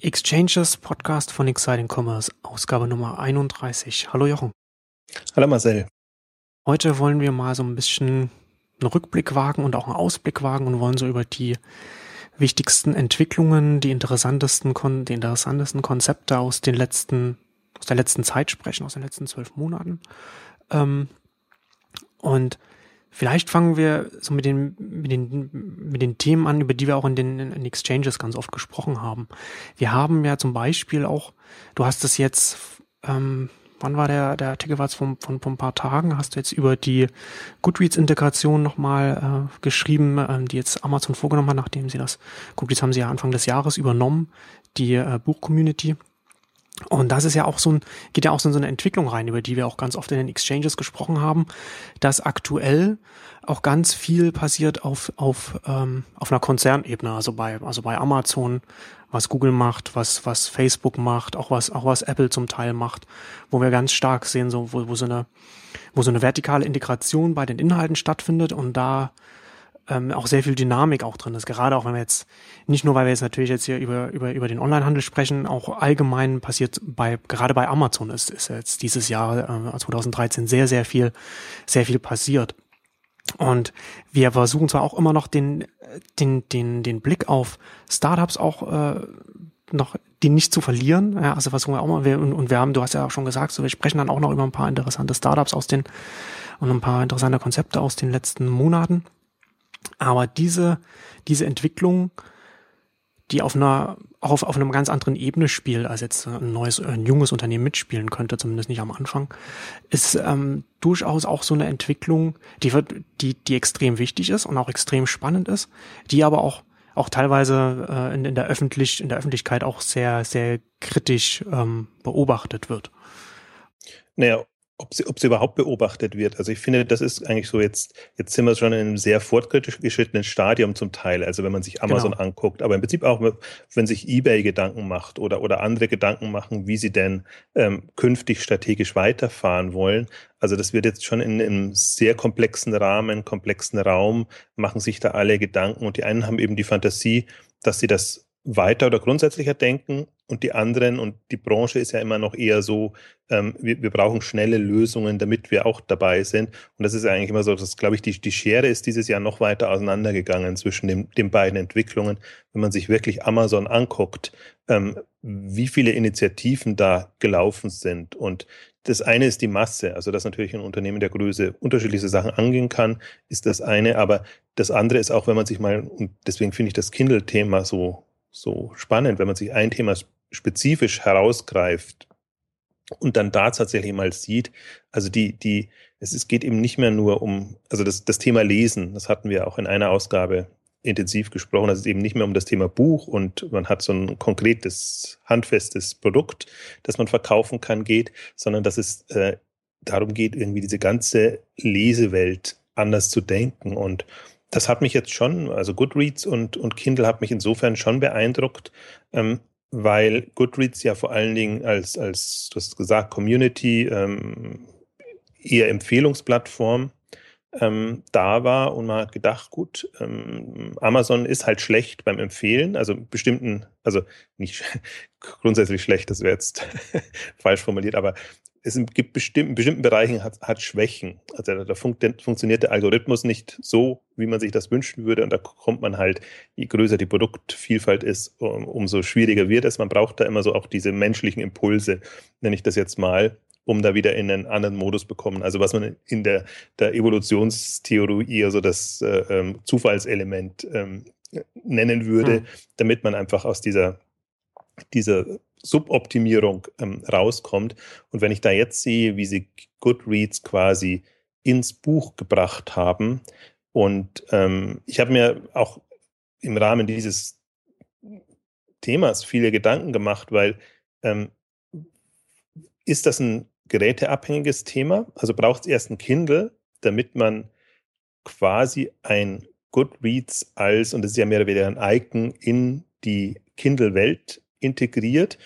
Exchanges Podcast von Exciting Commerce, Ausgabe Nummer 31. Hallo Jochen. Hallo Marcel. Heute wollen wir mal so ein bisschen einen Rückblick wagen und auch einen Ausblick wagen und wollen so über die wichtigsten Entwicklungen, die interessantesten, die interessantesten Konzepte aus den letzten, aus der letzten Zeit sprechen, aus den letzten zwölf Monaten. Ähm, und Vielleicht fangen wir so mit den, mit den, mit den Themen an, über die wir auch in den in Exchanges ganz oft gesprochen haben. Wir haben ja zum Beispiel auch, du hast es jetzt, ähm, wann war der, der Artikel war von, von, von ein paar Tagen, hast du jetzt über die Goodreads-Integration nochmal äh, geschrieben, ähm, die jetzt Amazon vorgenommen hat, nachdem sie das, Goodreads haben sie ja Anfang des Jahres übernommen, die äh, Buch-Community. Und das ist ja auch so ein, geht ja auch so in so eine Entwicklung rein, über die wir auch ganz oft in den Exchanges gesprochen haben, dass aktuell auch ganz viel passiert auf, auf, ähm, auf einer Konzernebene, also bei, also bei Amazon, was Google macht, was, was Facebook macht, auch was, auch was Apple zum Teil macht, wo wir ganz stark sehen, so, wo, wo so eine, wo so eine vertikale Integration bei den Inhalten stattfindet und da ähm, auch sehr viel Dynamik auch drin ist. Gerade auch wenn wir jetzt, nicht nur weil wir jetzt natürlich jetzt hier über, über, über den Onlinehandel sprechen, auch allgemein passiert bei, gerade bei Amazon ist, ist jetzt dieses Jahr, äh, 2013 sehr, sehr viel, sehr viel passiert. Und wir versuchen zwar auch immer noch den, den, den, den Blick auf Startups auch äh, noch den nicht zu verlieren. Ja, also versuchen wir auch mal, und, und wir haben, du hast ja auch schon gesagt, so wir sprechen dann auch noch über ein paar interessante Startups aus den und ein paar interessante Konzepte aus den letzten Monaten. Aber diese, diese Entwicklung, die auf einer, auf, auf einer ganz anderen Ebene spielt, als jetzt ein neues, ein junges Unternehmen mitspielen könnte, zumindest nicht am Anfang, ist ähm, durchaus auch so eine Entwicklung, die wird, die, die extrem wichtig ist und auch extrem spannend ist, die aber auch auch teilweise äh, in, in der öffentlich in der Öffentlichkeit auch sehr sehr kritisch ähm, beobachtet wird. Naja, ob sie, ob sie überhaupt beobachtet wird. Also ich finde, das ist eigentlich so jetzt, jetzt sind wir schon in einem sehr fortgeschrittenen Stadium zum Teil. Also wenn man sich Amazon genau. anguckt, aber im Prinzip auch, wenn sich eBay Gedanken macht oder, oder andere Gedanken machen, wie sie denn ähm, künftig strategisch weiterfahren wollen. Also das wird jetzt schon in einem sehr komplexen Rahmen, komplexen Raum, machen sich da alle Gedanken und die einen haben eben die Fantasie, dass sie das weiter oder grundsätzlicher denken und die anderen und die Branche ist ja immer noch eher so, ähm, wir, wir brauchen schnelle Lösungen, damit wir auch dabei sind. Und das ist eigentlich immer so, dass, glaube ich, die, die Schere ist dieses Jahr noch weiter auseinandergegangen zwischen dem, den beiden Entwicklungen. Wenn man sich wirklich Amazon anguckt, ähm, wie viele Initiativen da gelaufen sind. Und das eine ist die Masse, also dass natürlich ein Unternehmen der Größe unterschiedliche Sachen angehen kann, ist das eine. Aber das andere ist auch, wenn man sich mal, und deswegen finde ich das Kindle-Thema so so spannend, wenn man sich ein Thema spezifisch herausgreift und dann da tatsächlich mal sieht, also die, die, es, es geht eben nicht mehr nur um, also das, das Thema Lesen, das hatten wir auch in einer Ausgabe intensiv gesprochen, dass es eben nicht mehr um das Thema Buch und man hat so ein konkretes, handfestes Produkt, das man verkaufen kann, geht, sondern dass es äh, darum geht, irgendwie diese ganze Lesewelt anders zu denken. Und das hat mich jetzt schon, also Goodreads und, und Kindle hat mich insofern schon beeindruckt, ähm, weil Goodreads ja vor allen Dingen als, als du hast gesagt, Community, ähm, eher Empfehlungsplattform ähm, da war und man hat gedacht, gut, ähm, Amazon ist halt schlecht beim Empfehlen, also bestimmten, also nicht grundsätzlich schlecht, das wäre jetzt falsch formuliert, aber es gibt bestimmten, bestimmten Bereichen hat, hat Schwächen. Also da funkt, funktioniert der Algorithmus nicht so, wie man sich das wünschen würde. Und da kommt man halt, je größer die Produktvielfalt ist, um, umso schwieriger wird es. Man braucht da immer so auch diese menschlichen Impulse, nenne ich das jetzt mal, um da wieder in einen anderen Modus bekommen. Also was man in der, der Evolutionstheorie, also das äh, ähm, Zufallselement ähm, nennen würde, hm. damit man einfach aus dieser, dieser Suboptimierung ähm, rauskommt. Und wenn ich da jetzt sehe, wie sie Goodreads quasi ins Buch gebracht haben, und ähm, ich habe mir auch im Rahmen dieses Themas viele Gedanken gemacht, weil ähm, ist das ein geräteabhängiges Thema? Also braucht es erst ein Kindle, damit man quasi ein Goodreads als, und das ist ja mehr oder weniger ein Icon, in die Kindle-Welt integriert.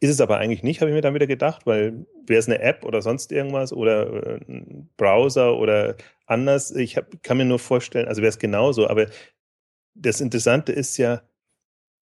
Ist es aber eigentlich nicht, habe ich mir dann wieder gedacht, weil wäre es eine App oder sonst irgendwas oder äh, ein Browser oder anders, ich hab, kann mir nur vorstellen, also wäre es genauso, aber das Interessante ist ja,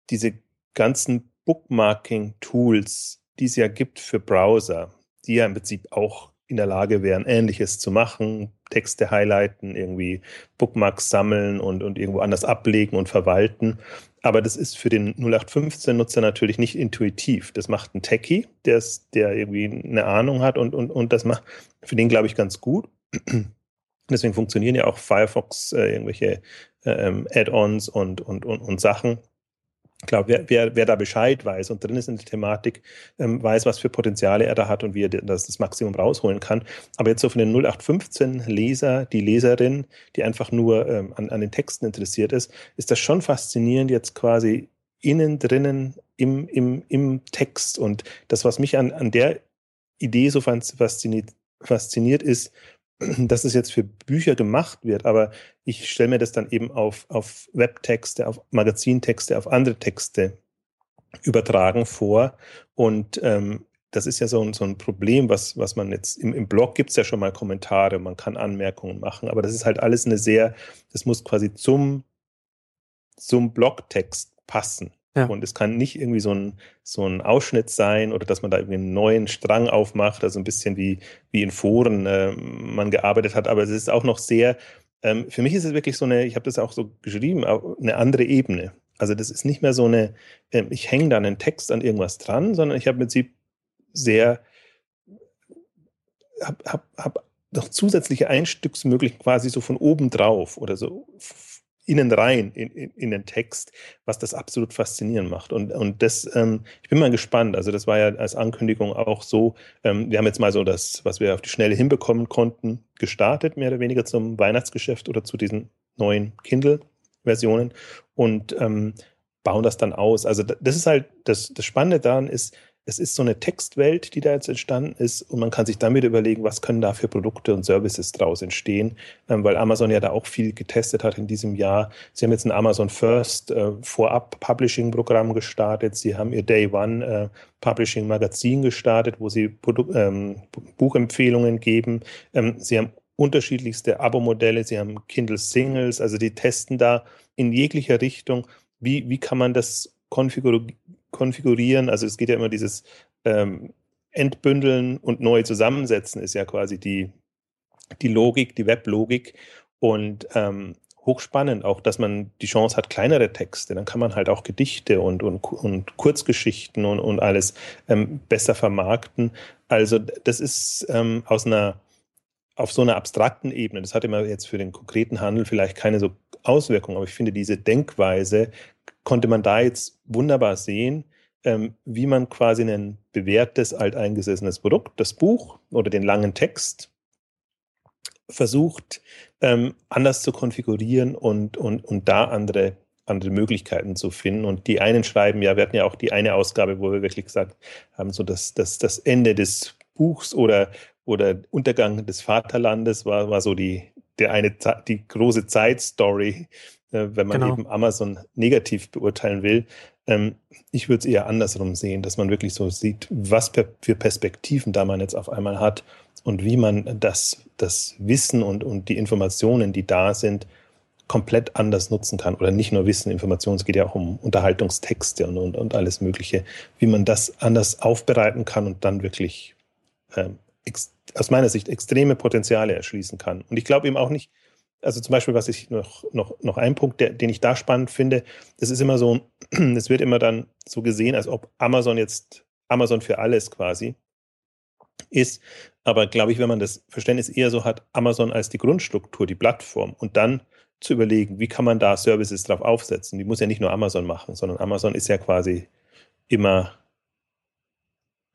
diese ganzen Bookmarking-Tools, die es ja gibt für Browser, die ja im Prinzip auch in der Lage wären, Ähnliches zu machen, Texte highlighten, irgendwie Bookmarks sammeln und, und irgendwo anders ablegen und verwalten. Aber das ist für den 0815-Nutzer natürlich nicht intuitiv. Das macht ein Techie, der, der irgendwie eine Ahnung hat und, und, und das macht für den, glaube ich, ganz gut. Deswegen funktionieren ja auch Firefox äh, irgendwelche äh, ähm, Add-ons und, und, und, und Sachen ich glaube, wer, wer, wer da Bescheid weiß und drin ist in der Thematik, ähm, weiß, was für Potenziale er da hat und wie er das, das Maximum rausholen kann. Aber jetzt so von den 0815-Leser, die Leserin, die einfach nur ähm, an, an den Texten interessiert ist, ist das schon faszinierend, jetzt quasi innen drinnen im, im, im Text. Und das, was mich an, an der Idee so fasziniert, fasziniert ist, dass es jetzt für Bücher gemacht wird, aber ich stelle mir das dann eben auf, auf Webtexte, auf Magazintexte, auf andere Texte übertragen vor. Und ähm, das ist ja so ein, so ein Problem, was, was man jetzt im, im Blog gibt es ja schon mal Kommentare, man kann Anmerkungen machen, aber das ist halt alles eine sehr, das muss quasi zum, zum Blogtext passen. Ja. Und es kann nicht irgendwie so ein, so ein Ausschnitt sein oder dass man da irgendwie einen neuen Strang aufmacht, also ein bisschen wie, wie in Foren äh, man gearbeitet hat. Aber es ist auch noch sehr, ähm, für mich ist es wirklich so eine, ich habe das auch so geschrieben, eine andere Ebene. Also das ist nicht mehr so eine, äh, ich hänge da einen Text an irgendwas dran, sondern ich habe im Prinzip sehr, habe hab, hab noch zusätzliche Einstücksmöglichkeiten quasi so von oben drauf oder so innen rein in, in, in, den Text, was das absolut faszinierend macht. Und, und das, ähm, ich bin mal gespannt. Also das war ja als Ankündigung auch so, ähm, wir haben jetzt mal so das, was wir auf die Schnelle hinbekommen konnten, gestartet, mehr oder weniger zum Weihnachtsgeschäft oder zu diesen neuen Kindle-Versionen und ähm, bauen das dann aus. Also das ist halt, das, das Spannende daran ist, es ist so eine Textwelt, die da jetzt entstanden ist und man kann sich damit überlegen, was können da für Produkte und Services draus entstehen, ähm, weil Amazon ja da auch viel getestet hat in diesem Jahr. Sie haben jetzt ein Amazon First äh, Vorab Publishing Programm gestartet. Sie haben ihr Day One äh, Publishing Magazin gestartet, wo sie Produ ähm, Buchempfehlungen geben. Ähm, sie haben unterschiedlichste Abo-Modelle. Sie haben Kindle Singles, also die testen da in jeglicher Richtung. Wie, wie kann man das konfigurieren? Konfigurieren. Also es geht ja immer dieses ähm, Entbündeln und neu zusammensetzen ist ja quasi die, die Logik, die Weblogik. Und ähm, hochspannend auch, dass man die Chance hat, kleinere Texte, dann kann man halt auch Gedichte und, und, und Kurzgeschichten und, und alles ähm, besser vermarkten. Also das ist ähm, aus einer auf so einer abstrakten Ebene, das hat immer jetzt für den konkreten Handel vielleicht keine so Auswirkungen, aber ich finde, diese Denkweise konnte man da jetzt wunderbar sehen, ähm, wie man quasi ein bewährtes, alteingesessenes Produkt, das Buch oder den langen Text, versucht ähm, anders zu konfigurieren und, und, und da andere, andere Möglichkeiten zu finden. Und die einen schreiben, ja, wir hatten ja auch die eine Ausgabe, wo wir wirklich gesagt haben, so das, das, das Ende des Buchs oder, oder Untergang des Vaterlandes war, war so die, der eine, die große Zeitstory, äh, wenn man genau. eben Amazon negativ beurteilen will. Ähm, ich würde es eher andersrum sehen, dass man wirklich so sieht, was für Perspektiven da man jetzt auf einmal hat und wie man das, das Wissen und, und die Informationen, die da sind, komplett anders nutzen kann. Oder nicht nur Wissen, Informationen, es geht ja auch um Unterhaltungstexte und, und, und alles Mögliche, wie man das anders aufbereiten kann und dann wirklich ähm, aus meiner Sicht extreme Potenziale erschließen kann. Und ich glaube eben auch nicht, also zum Beispiel, was ich noch, noch, noch ein Punkt, der, den ich da spannend finde, das ist immer so, es wird immer dann so gesehen, als ob Amazon jetzt Amazon für alles quasi ist. Aber glaube ich, wenn man das Verständnis eher so hat, Amazon als die Grundstruktur, die Plattform und dann zu überlegen, wie kann man da Services drauf aufsetzen. Die muss ja nicht nur Amazon machen, sondern Amazon ist ja quasi immer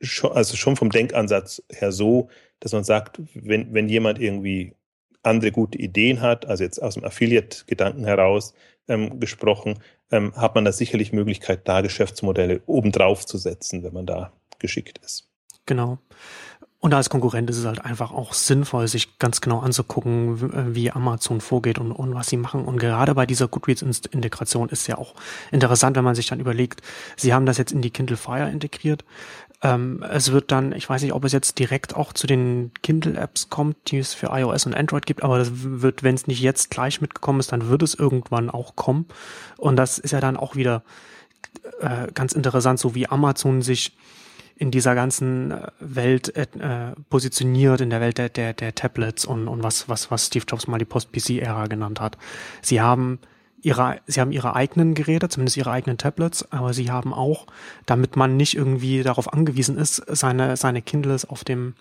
schon, also schon vom Denkansatz her so, dass man sagt, wenn, wenn jemand irgendwie andere gute Ideen hat, also jetzt aus dem Affiliate-Gedanken heraus ähm, gesprochen, ähm, hat man da sicherlich Möglichkeit, da Geschäftsmodelle obendrauf zu setzen, wenn man da geschickt ist. Genau. Und als Konkurrent ist es halt einfach auch sinnvoll, sich ganz genau anzugucken, wie Amazon vorgeht und, und was sie machen. Und gerade bei dieser Goodreads-Integration ist ja auch interessant, wenn man sich dann überlegt, sie haben das jetzt in die Kindle Fire integriert. Ähm, es wird dann, ich weiß nicht, ob es jetzt direkt auch zu den Kindle-Apps kommt, die es für iOS und Android gibt, aber das wird, wenn es nicht jetzt gleich mitgekommen ist, dann wird es irgendwann auch kommen. Und das ist ja dann auch wieder äh, ganz interessant, so wie Amazon sich in dieser ganzen äh, Welt äh, positioniert, in der Welt der, der, der Tablets und, und was, was, was Steve Jobs mal die Post-PC-Ära genannt hat. Sie haben ihre, sie haben ihre eigenen Geräte, zumindest ihre eigenen Tablets, aber sie haben auch, damit man nicht irgendwie darauf angewiesen ist, seine, seine Kindles auf dem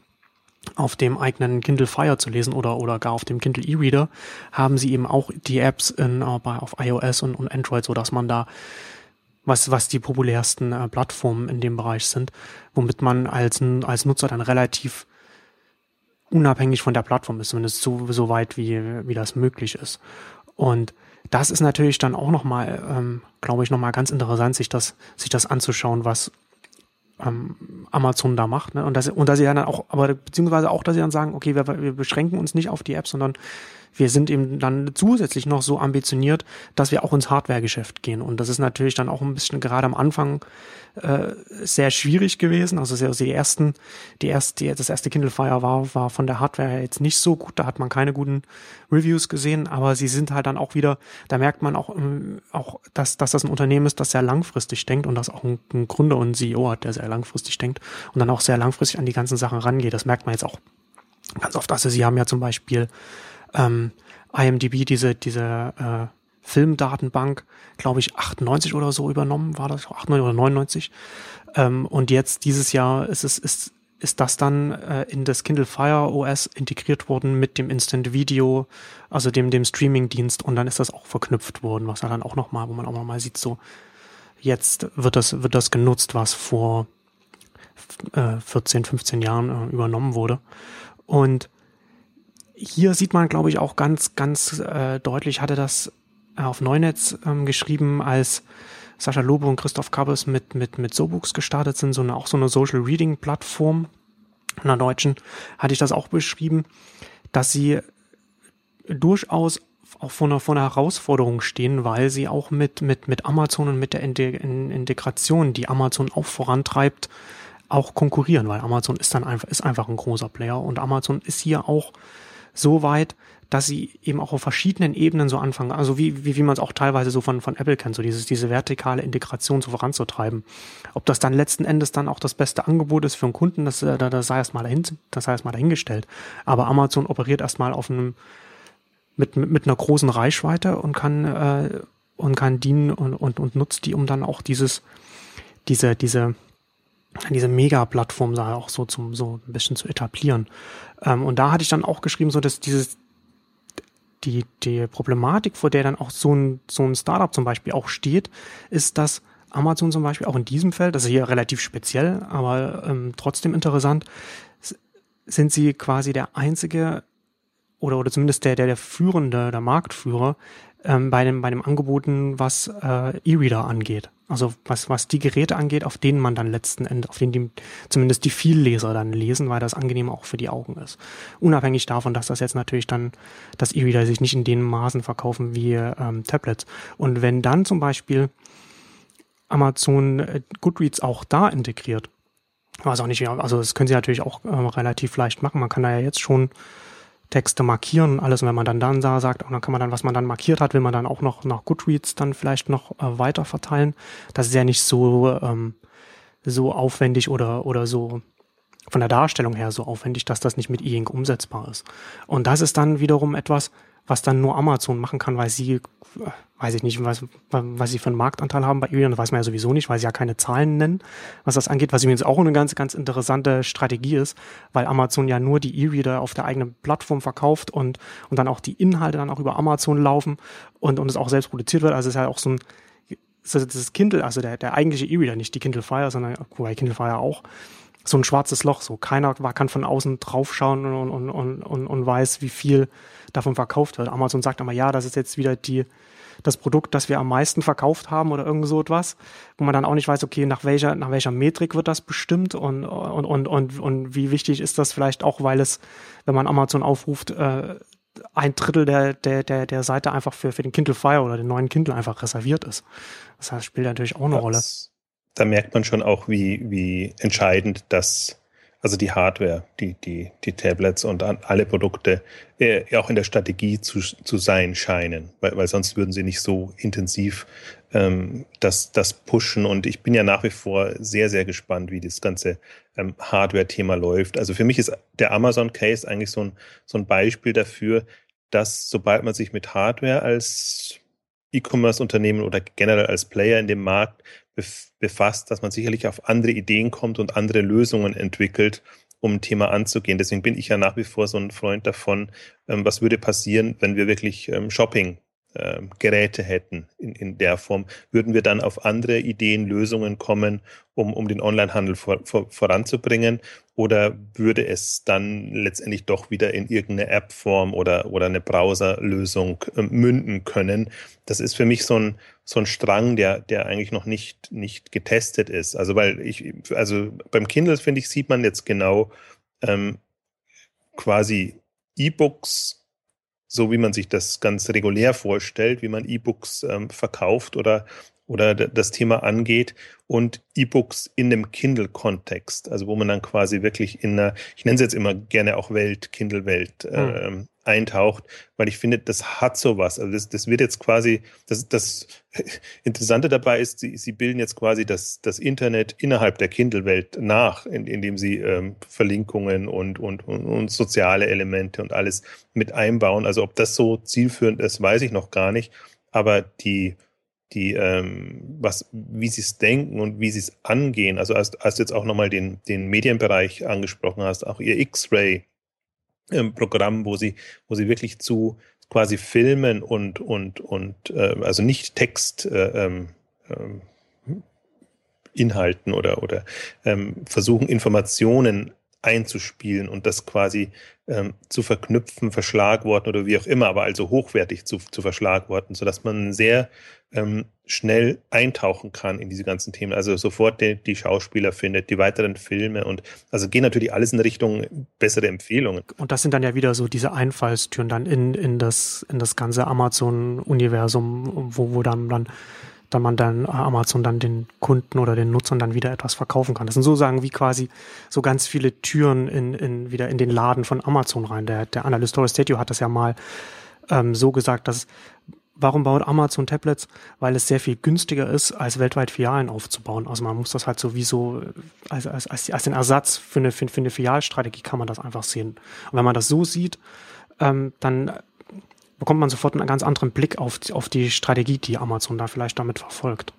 auf dem eigenen Kindle Fire zu lesen oder, oder gar auf dem Kindle E-Reader, haben sie eben auch die Apps in, äh, bei, auf iOS und, und Android, so dass man da was, was die populärsten äh, Plattformen in dem Bereich sind, womit man als, als Nutzer dann relativ unabhängig von der Plattform ist, zumindest so, so weit, wie, wie das möglich ist. Und das ist natürlich dann auch nochmal, ähm, glaube ich, nochmal ganz interessant, sich das, sich das anzuschauen, was ähm, Amazon da macht. Ne? Und, dass, und dass sie dann auch, aber beziehungsweise auch, dass sie dann sagen, okay, wir, wir beschränken uns nicht auf die App, sondern wir sind eben dann zusätzlich noch so ambitioniert, dass wir auch ins Hardware-Geschäft gehen. Und das ist natürlich dann auch ein bisschen gerade am Anfang äh, sehr schwierig gewesen. Also, also die ersten, die erste, das erste Kindle Fire war, war von der Hardware jetzt nicht so gut. Da hat man keine guten Reviews gesehen, aber sie sind halt dann auch wieder, da merkt man auch, ähm, auch dass, dass das ein Unternehmen ist, das sehr langfristig denkt und das auch ein, ein Gründer und ein CEO hat, der sehr langfristig denkt und dann auch sehr langfristig an die ganzen Sachen rangeht. Das merkt man jetzt auch ganz oft. Also sie haben ja zum Beispiel ähm, IMDb diese, diese äh, Filmdatenbank, glaube ich, 98 oder so übernommen, war das 98 oder 99. Ähm, und jetzt dieses Jahr ist es, ist, ist das dann äh, in das Kindle Fire OS integriert worden mit dem Instant Video, also dem, dem Streaming-Dienst und dann ist das auch verknüpft worden, was ja dann auch nochmal, wo man auch nochmal sieht, so jetzt wird das, wird das genutzt, was vor äh, 14, 15 Jahren äh, übernommen wurde. Und hier sieht man, glaube ich, auch ganz, ganz äh, deutlich, hatte das auf Neunetz ähm, geschrieben, als Sascha Lobo und Christoph Kabbes mit, mit, mit SoBooks gestartet sind, so eine, auch so eine Social Reading Plattform, einer deutschen, hatte ich das auch beschrieben, dass sie durchaus auch vor einer, vor einer Herausforderung stehen, weil sie auch mit, mit, mit Amazon und mit der Integration, die Amazon auch vorantreibt, auch konkurrieren, weil Amazon ist dann einfach, ist einfach ein großer Player und Amazon ist hier auch so weit, dass sie eben auch auf verschiedenen Ebenen so anfangen, also wie, wie, wie man es auch teilweise so von, von Apple kennt, so dieses, diese vertikale Integration so voranzutreiben. Ob das dann letzten Endes dann auch das beste Angebot ist für einen Kunden, das, das, das sei erstmal dahin, das dahingestellt. Aber Amazon operiert erstmal auf einem, mit, mit, mit einer großen Reichweite und kann, äh, und kann dienen und, und, und nutzt die, um dann auch dieses, diese, diese, diese Mega-Plattform auch so zum so ein bisschen zu etablieren. Ähm, und da hatte ich dann auch geschrieben, so dass dieses die, die Problematik, vor der dann auch so ein, so ein Startup zum Beispiel auch steht, ist, dass Amazon zum Beispiel auch in diesem Feld, das ist hier relativ speziell, aber ähm, trotzdem interessant, sind sie quasi der einzige oder, oder zumindest der, der, der führende, der Marktführer ähm, bei, dem, bei dem Angeboten, was äh, E-Reader angeht. Also was, was die Geräte angeht, auf denen man dann letzten Endes, auf denen die, zumindest die Vielleser dann lesen, weil das angenehm auch für die Augen ist. Unabhängig davon, dass das jetzt natürlich dann, dass E-Reader sich nicht in den Maßen verkaufen wie ähm, Tablets. Und wenn dann zum Beispiel Amazon äh, Goodreads auch da integriert, was auch nicht, also das können sie natürlich auch äh, relativ leicht machen. Man kann da ja jetzt schon Texte markieren und alles. Und wenn man dann dann da sagt, dann kann man dann, was man dann markiert hat, will man dann auch noch nach Goodreads dann vielleicht noch äh, weiter verteilen. Das ist ja nicht so, ähm, so aufwendig oder, oder so von der Darstellung her so aufwendig, dass das nicht mit E-Ink umsetzbar ist. Und das ist dann wiederum etwas, was dann nur Amazon machen kann, weil sie, weiß ich nicht, was, was sie für einen Marktanteil haben bei das weiß man ja sowieso nicht, weil sie ja keine Zahlen nennen, was das angeht, was übrigens auch eine ganz, ganz interessante Strategie ist, weil Amazon ja nur die E-Reader auf der eigenen Plattform verkauft und, und dann auch die Inhalte dann auch über Amazon laufen und, und es auch selbst produziert wird. Also es ist ja auch so ein, das Kindle, also der, der eigentliche E-Reader, nicht die Kindle Fire, sondern, Kindle Fire auch, so ein schwarzes Loch. So keiner kann von außen draufschauen und, und, und, und, und weiß, wie viel davon verkauft wird. Amazon sagt aber, ja, das ist jetzt wieder die, das Produkt, das wir am meisten verkauft haben oder irgend so etwas, wo man dann auch nicht weiß, okay, nach welcher, nach welcher Metrik wird das bestimmt und, und, und, und, und wie wichtig ist das vielleicht auch, weil es, wenn man Amazon aufruft, äh, ein Drittel der, der, der, der Seite einfach für, für den Kindle Fire oder den neuen Kindle einfach reserviert ist. Das heißt, spielt natürlich auch eine das, Rolle. Da merkt man schon auch, wie, wie entscheidend das also die Hardware, die, die, die Tablets und alle Produkte äh, auch in der Strategie zu, zu sein scheinen, weil, weil sonst würden sie nicht so intensiv ähm, das, das pushen. Und ich bin ja nach wie vor sehr, sehr gespannt, wie das ganze ähm, Hardware-Thema läuft. Also für mich ist der Amazon-Case eigentlich so ein, so ein Beispiel dafür, dass sobald man sich mit Hardware als E-Commerce-Unternehmen oder generell als Player in dem Markt befasst, dass man sicherlich auf andere Ideen kommt und andere Lösungen entwickelt, um ein Thema anzugehen. Deswegen bin ich ja nach wie vor so ein Freund davon, ähm, was würde passieren, wenn wir wirklich ähm, Shopping äh, Geräte hätten in, in der Form, würden wir dann auf andere Ideen, Lösungen kommen, um, um den Onlinehandel vor, vor, voranzubringen? Oder würde es dann letztendlich doch wieder in irgendeine App-Form oder, oder eine Browserlösung äh, münden können? Das ist für mich so ein, so ein Strang, der, der eigentlich noch nicht, nicht getestet ist. Also, weil ich, also beim Kindle, finde ich, sieht man jetzt genau ähm, quasi E-Books so wie man sich das ganz regulär vorstellt, wie man E-Books ähm, verkauft oder, oder das Thema angeht und E-Books in dem Kindle-Kontext, also wo man dann quasi wirklich in einer, ich nenne es jetzt immer gerne auch Welt, Kindle-Welt, äh, eintaucht, weil ich finde, das hat sowas. Also das, das wird jetzt quasi, das, das Interessante dabei ist, sie, sie bilden jetzt quasi das, das Internet innerhalb der Kindle-Welt nach, in, indem sie ähm, Verlinkungen und, und, und, und soziale Elemente und alles mit einbauen. Also ob das so zielführend ist, weiß ich noch gar nicht. Aber die, die, ähm, was, wie sie es denken und wie sie es angehen, also als, als du jetzt auch nochmal den, den Medienbereich angesprochen hast, auch ihr X-Ray, ähm, wo sie, wo sie wirklich zu quasi Filmen und, und, und äh, also nicht Text äh, ähm, ähm, Inhalten oder, oder ähm, versuchen, Informationen einzuspielen und das quasi ähm, zu verknüpfen, verschlagworten oder wie auch immer, aber also hochwertig zu, zu verschlagworten, sodass man sehr ähm, schnell eintauchen kann in diese ganzen Themen. Also sofort die, die, Schauspieler findet, die weiteren Filme und also gehen natürlich alles in Richtung bessere Empfehlungen. Und das sind dann ja wieder so diese Einfallstüren dann in, in das, in das ganze Amazon-Universum, wo, wo dann, dann dann man dann Amazon dann den Kunden oder den Nutzern dann wieder etwas verkaufen kann. Das sind sozusagen wie quasi so ganz viele Türen in, in wieder in den Laden von Amazon rein. Der, der Analyst Horace Statue hat das ja mal ähm, so gesagt, dass Warum baut Amazon Tablets? Weil es sehr viel günstiger ist, als weltweit Filialen aufzubauen. Also man muss das halt sowieso als, als, als, als den Ersatz für eine, für, für eine Filialstrategie kann man das einfach sehen. Und wenn man das so sieht, ähm, dann bekommt man sofort einen ganz anderen Blick auf, auf die Strategie, die Amazon da vielleicht damit verfolgt.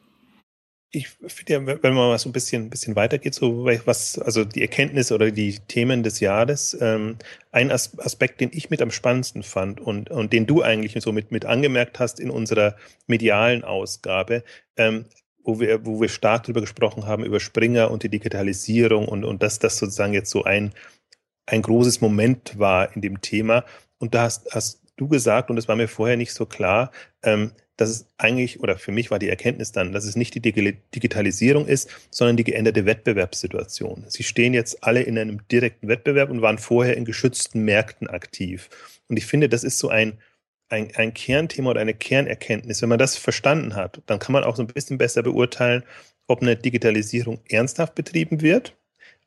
Ich finde ja, wenn man mal so ein bisschen, bisschen weitergeht, so was, also die Erkenntnisse oder die Themen des Jahres, ähm, ein Aspekt, den ich mit am spannendsten fand und, und den du eigentlich so mit, mit angemerkt hast in unserer medialen Ausgabe, ähm, wo wir, wo wir stark darüber gesprochen haben, über Springer und die Digitalisierung und, und dass das sozusagen jetzt so ein, ein großes Moment war in dem Thema. Und da hast, hast du gesagt, und das war mir vorher nicht so klar, ähm, dass es eigentlich, oder für mich war die Erkenntnis dann, dass es nicht die Digitalisierung ist, sondern die geänderte Wettbewerbssituation. Sie stehen jetzt alle in einem direkten Wettbewerb und waren vorher in geschützten Märkten aktiv. Und ich finde, das ist so ein, ein, ein Kernthema oder eine Kernerkenntnis. Wenn man das verstanden hat, dann kann man auch so ein bisschen besser beurteilen, ob eine Digitalisierung ernsthaft betrieben wird,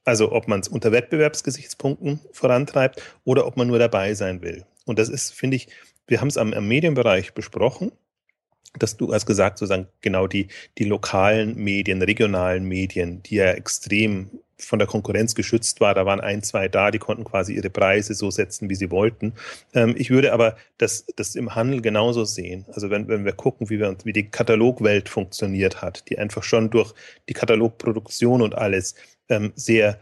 also ob man es unter Wettbewerbsgesichtspunkten vorantreibt oder ob man nur dabei sein will. Und das ist, finde ich, wir haben es am, am Medienbereich besprochen, dass du hast gesagt, sozusagen genau die, die lokalen Medien, regionalen Medien, die ja extrem von der Konkurrenz geschützt war. Da waren ein, zwei da, die konnten quasi ihre Preise so setzen, wie sie wollten. Ähm, ich würde aber das, das im Handel genauso sehen. Also wenn, wenn wir gucken, wie, wir, wie die Katalogwelt funktioniert hat, die einfach schon durch die Katalogproduktion und alles ähm, sehr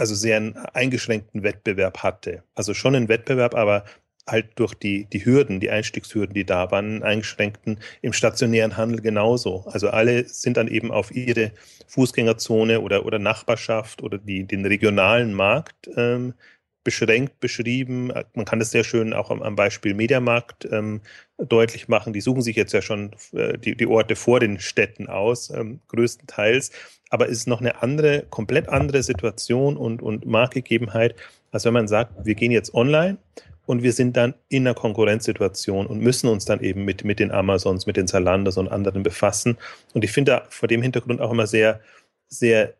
also sehr einen eingeschränkten Wettbewerb hatte. Also schon einen Wettbewerb, aber halt durch die, die Hürden, die Einstiegshürden, die da waren, eingeschränkten im stationären Handel genauso. Also alle sind dann eben auf ihre Fußgängerzone oder, oder Nachbarschaft oder die, den regionalen Markt ähm, beschränkt beschrieben. Man kann das sehr schön auch am, am Beispiel Mediamarkt ähm, deutlich machen. Die suchen sich jetzt ja schon äh, die, die Orte vor den Städten aus, ähm, größtenteils. Aber es ist noch eine andere, komplett andere Situation und, und Marktgegebenheit, als wenn man sagt, wir gehen jetzt online und wir sind dann in einer Konkurrenzsituation und müssen uns dann eben mit, mit den Amazons, mit den Zalandos und anderen befassen. Und ich finde da vor dem Hintergrund auch immer sehr, sehr,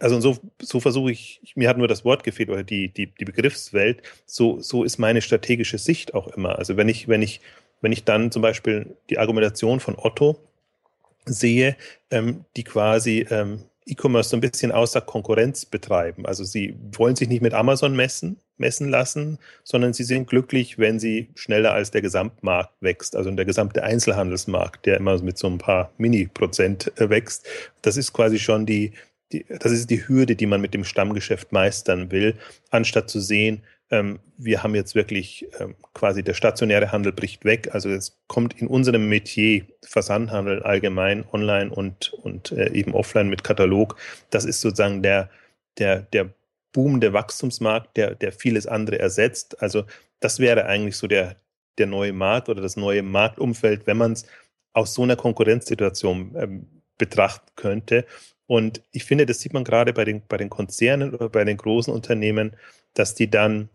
also so, so versuche ich, mir hat nur das Wort gefehlt oder die, die, die Begriffswelt, so, so ist meine strategische Sicht auch immer. Also wenn ich, wenn ich, wenn ich dann zum Beispiel die Argumentation von Otto sehe, ähm, die quasi ähm, E-Commerce so ein bisschen außer Konkurrenz betreiben. Also sie wollen sich nicht mit Amazon messen, messen lassen, sondern sie sind glücklich, wenn sie schneller als der Gesamtmarkt wächst, also der gesamte Einzelhandelsmarkt, der immer mit so ein paar Mini-Prozent äh, wächst. Das ist quasi schon die, die, das ist die Hürde, die man mit dem Stammgeschäft meistern will, anstatt zu sehen, ähm, wir haben jetzt wirklich ähm, quasi der stationäre Handel bricht weg. Also es kommt in unserem Metier Versandhandel allgemein online und, und äh, eben offline mit Katalog. Das ist sozusagen der, der, der Boom, Wachstumsmarkt, der, der vieles andere ersetzt. Also das wäre eigentlich so der, der neue Markt oder das neue Marktumfeld, wenn man es aus so einer Konkurrenzsituation ähm, betrachten könnte. Und ich finde, das sieht man gerade bei den, bei den Konzernen oder bei den großen Unternehmen, dass die dann,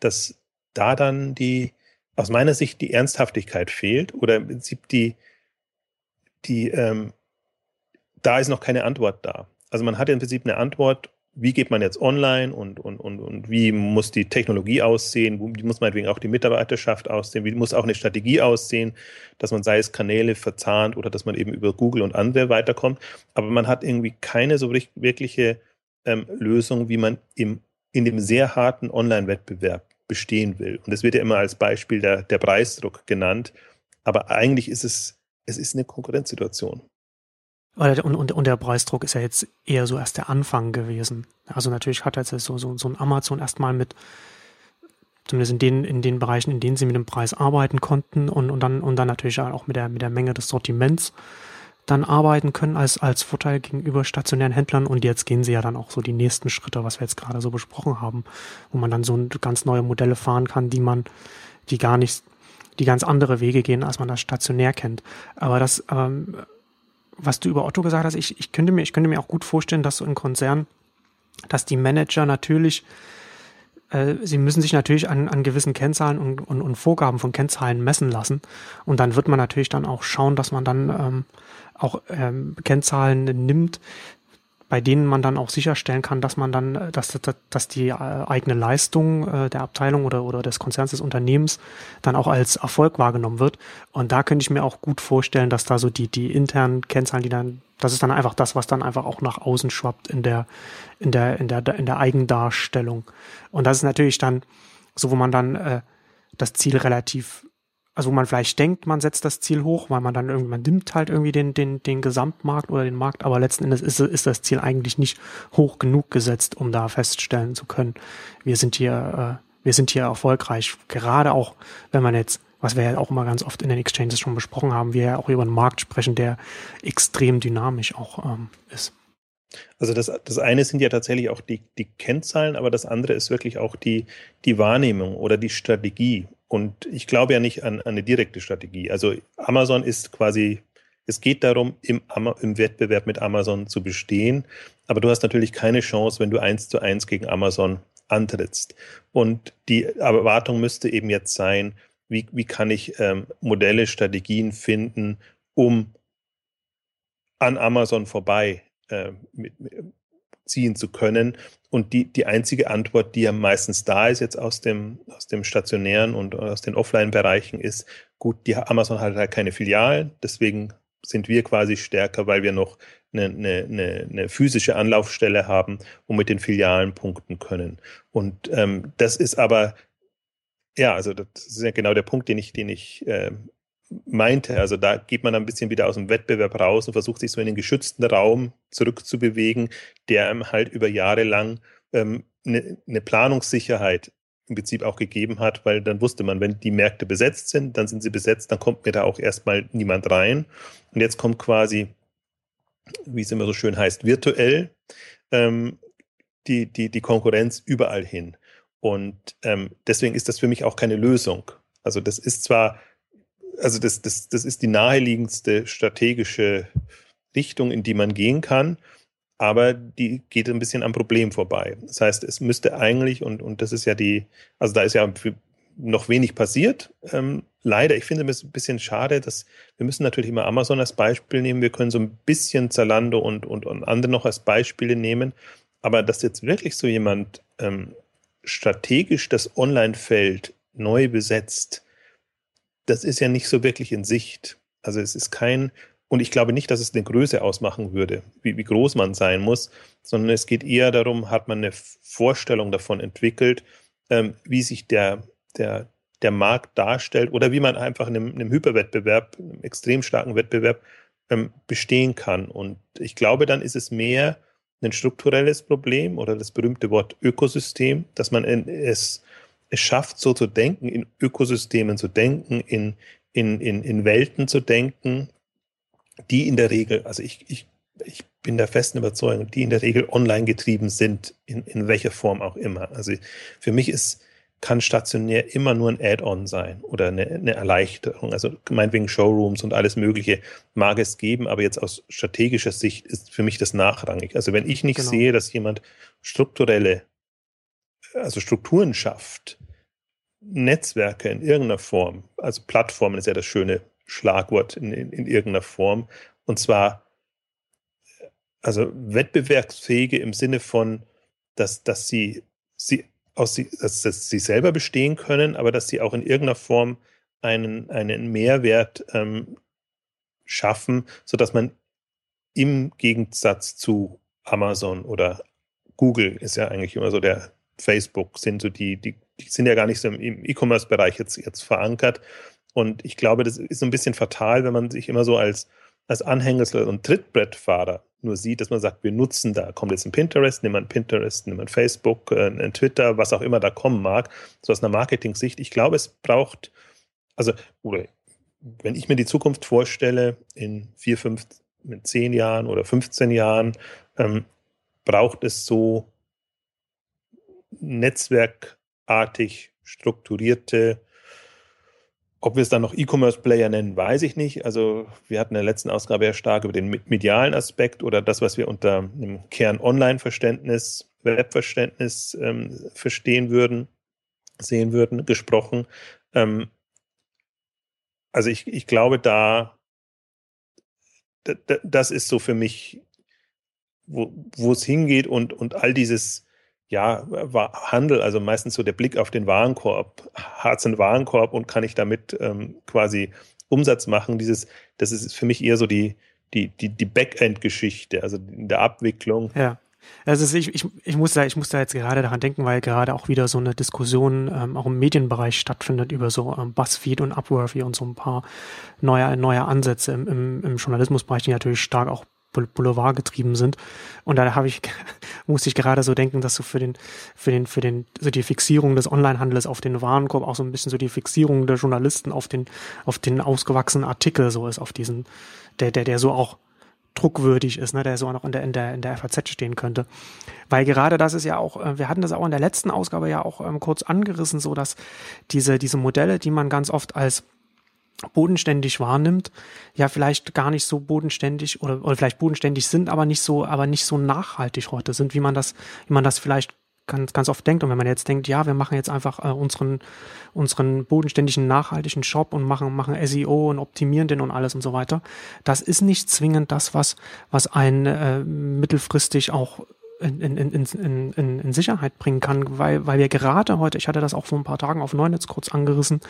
dass da dann die, aus meiner Sicht die Ernsthaftigkeit fehlt oder im Prinzip die, die, ähm, da ist noch keine Antwort da. Also man hat im Prinzip eine Antwort, wie geht man jetzt online und, und, und, und wie muss die Technologie aussehen, wie muss meinetwegen auch die Mitarbeiterschaft aussehen, wie muss auch eine Strategie aussehen, dass man sei es Kanäle verzahnt oder dass man eben über Google und andere weiterkommt. Aber man hat irgendwie keine so wirkliche ähm, Lösung, wie man im in dem sehr harten Online-Wettbewerb bestehen will. Und es wird ja immer als Beispiel der, der Preisdruck genannt. Aber eigentlich ist es, es ist eine Konkurrenzsituation. Und, und, und der Preisdruck ist ja jetzt eher so erst der Anfang gewesen. Also natürlich hat jetzt so, so, so ein Amazon erstmal mit, zumindest in den, in den Bereichen, in denen sie mit dem Preis arbeiten konnten und, und dann, und dann natürlich auch mit der, mit der Menge des Sortiments dann arbeiten können als, als Vorteil gegenüber stationären Händlern. Und jetzt gehen sie ja dann auch so die nächsten Schritte, was wir jetzt gerade so besprochen haben, wo man dann so ganz neue Modelle fahren kann, die man, die gar nicht, die ganz andere Wege gehen, als man das stationär kennt. Aber das, ähm, was du über Otto gesagt hast, ich, ich könnte mir, ich könnte mir auch gut vorstellen, dass so ein Konzern, dass die Manager natürlich äh, sie müssen sich natürlich an, an gewissen Kennzahlen und, und, und Vorgaben von Kennzahlen messen lassen. Und dann wird man natürlich dann auch schauen, dass man dann ähm, auch ähm, Kennzahlen nimmt, bei denen man dann auch sicherstellen kann, dass man dann, dass, dass, dass die äh, eigene Leistung äh, der Abteilung oder, oder des Konzerns des Unternehmens dann auch als Erfolg wahrgenommen wird. Und da könnte ich mir auch gut vorstellen, dass da so die, die internen Kennzahlen, die dann, das ist dann einfach das, was dann einfach auch nach außen schwappt in der, in der, in der, in der Eigendarstellung. Und das ist natürlich dann so, wo man dann äh, das Ziel relativ also wo man vielleicht denkt, man setzt das Ziel hoch, weil man dann irgendwie, man nimmt halt irgendwie den, den, den Gesamtmarkt oder den Markt, aber letzten Endes ist, ist das Ziel eigentlich nicht hoch genug gesetzt, um da feststellen zu können, wir sind hier, äh, wir sind hier erfolgreich. Gerade auch, wenn man jetzt, was wir ja auch immer ganz oft in den Exchanges schon besprochen haben, wir ja auch über einen Markt sprechen, der extrem dynamisch auch ähm, ist. Also das, das eine sind ja tatsächlich auch die, die Kennzahlen, aber das andere ist wirklich auch die, die Wahrnehmung oder die Strategie. Und ich glaube ja nicht an, an eine direkte Strategie. Also Amazon ist quasi, es geht darum, im, im Wettbewerb mit Amazon zu bestehen. Aber du hast natürlich keine Chance, wenn du eins zu eins gegen Amazon antrittst. Und die Erwartung müsste eben jetzt sein, wie, wie kann ich ähm, Modelle, Strategien finden, um an Amazon vorbei äh, mit, ziehen zu können. Und die, die einzige Antwort, die ja meistens da ist, jetzt aus dem, aus dem stationären und aus den Offline-Bereichen, ist, gut, die Amazon hat halt keine Filialen, deswegen sind wir quasi stärker, weil wir noch eine, eine, eine, eine physische Anlaufstelle haben und mit den Filialen punkten können. Und ähm, das ist aber, ja, also das ist ja genau der Punkt, den ich, den ich äh, meinte. Also da geht man ein bisschen wieder aus dem Wettbewerb raus und versucht sich so in den geschützten Raum zurückzubewegen, der einem halt über Jahre lang ähm, eine, eine Planungssicherheit im Prinzip auch gegeben hat, weil dann wusste man, wenn die Märkte besetzt sind, dann sind sie besetzt, dann kommt mir da auch erstmal niemand rein. Und jetzt kommt quasi, wie es immer so schön heißt, virtuell ähm, die, die, die Konkurrenz überall hin. Und ähm, deswegen ist das für mich auch keine Lösung. Also das ist zwar also das, das, das ist die naheliegendste strategische Richtung, in die man gehen kann, aber die geht ein bisschen am Problem vorbei. Das heißt, es müsste eigentlich, und, und das ist ja die, also da ist ja noch wenig passiert. Ähm, leider, ich finde es ein bisschen schade, dass wir müssen natürlich immer Amazon als Beispiel nehmen. Wir können so ein bisschen Zalando und, und, und andere noch als Beispiele nehmen. Aber dass jetzt wirklich so jemand ähm, strategisch das Online-Feld neu besetzt, das ist ja nicht so wirklich in Sicht. Also es ist kein und ich glaube nicht, dass es eine Größe ausmachen würde, wie, wie groß man sein muss, sondern es geht eher darum, hat man eine Vorstellung davon entwickelt, ähm, wie sich der, der, der Markt darstellt oder wie man einfach in einem, in einem Hyperwettbewerb, einem extrem starken Wettbewerb ähm, bestehen kann. Und ich glaube, dann ist es mehr ein strukturelles Problem oder das berühmte Wort Ökosystem, dass man es, es schafft, so zu denken, in Ökosystemen zu denken, in, in, in, in Welten zu denken, die in der Regel, also ich, ich, ich bin der festen Überzeugung, die in der Regel online getrieben sind, in, in welcher Form auch immer. Also für mich ist, kann stationär immer nur ein Add-on sein oder eine, eine Erleichterung. Also meinetwegen Showrooms und alles Mögliche mag es geben, aber jetzt aus strategischer Sicht ist für mich das nachrangig. Also wenn ich nicht genau. sehe, dass jemand strukturelle, also Strukturen schafft, Netzwerke in irgendeiner Form, also Plattformen ist ja das schöne Schlagwort in, in, in irgendeiner Form. Und zwar also wettbewerbsfähige im Sinne von, dass, dass sie, sie aus dass, dass sie selber bestehen können, aber dass sie auch in irgendeiner Form einen, einen Mehrwert ähm, schaffen, sodass man im Gegensatz zu Amazon oder Google ist ja eigentlich immer so der Facebook, sind so die, die, die sind ja gar nicht so im E-Commerce-Bereich jetzt, jetzt verankert, und ich glaube, das ist so ein bisschen fatal, wenn man sich immer so als, als Anhängsel und Trittbrettfahrer nur sieht, dass man sagt, wir nutzen da, kommt jetzt ein Pinterest, nimm ein Pinterest, nimm ein Facebook, äh, ein Twitter, was auch immer da kommen mag, so aus einer Marketing-Sicht. Ich glaube, es braucht, also, wenn ich mir die Zukunft vorstelle, in vier, fünf, in zehn Jahren oder 15 Jahren, ähm, braucht es so netzwerkartig strukturierte ob wir es dann noch E-Commerce-Player nennen, weiß ich nicht. Also wir hatten in der letzten Ausgabe ja stark über den medialen Aspekt oder das, was wir unter einem Kern-Online-Verständnis, Webverständnis ähm, verstehen würden, sehen würden, gesprochen. Ähm, also ich, ich glaube, da, da, das ist so für mich, wo, wo es hingeht und, und all dieses ja, Handel, also meistens so der Blick auf den Warenkorb. Hat einen Warenkorb und kann ich damit ähm, quasi Umsatz machen? Dieses, das ist für mich eher so die, die, die, die Backend-Geschichte, also in der Abwicklung. Ja. Also ich, ich, ich, muss da, ich muss da jetzt gerade daran denken, weil gerade auch wieder so eine Diskussion ähm, auch im Medienbereich stattfindet über so ähm, Buzzfeed und Upworthy und so ein paar neue, neue Ansätze im, im, im Journalismusbereich, die natürlich stark auch Boulevard getrieben sind. Und da habe ich, musste ich gerade so denken, dass so für den, für den, für den, so die Fixierung des Onlinehandels auf den Warenkorb auch so ein bisschen so die Fixierung der Journalisten auf den, auf den ausgewachsenen Artikel so ist, auf diesen, der, der, der so auch druckwürdig ist, ne, der so auch noch in der, in der, in der FAZ stehen könnte. Weil gerade das ist ja auch, äh, wir hatten das auch in der letzten Ausgabe ja auch ähm, kurz angerissen, so dass diese, diese Modelle, die man ganz oft als bodenständig wahrnimmt, ja vielleicht gar nicht so bodenständig oder, oder vielleicht bodenständig sind, aber nicht so, aber nicht so nachhaltig heute sind, wie man das, wie man das vielleicht ganz, ganz oft denkt. Und wenn man jetzt denkt, ja, wir machen jetzt einfach äh, unseren, unseren bodenständigen, nachhaltigen Shop und machen, machen SEO und optimieren den und alles und so weiter, das ist nicht zwingend das, was, was einen äh, mittelfristig auch in, in, in, in, in Sicherheit bringen kann, weil, weil wir gerade heute, ich hatte das auch vor ein paar Tagen auf Neunetz kurz angerissen,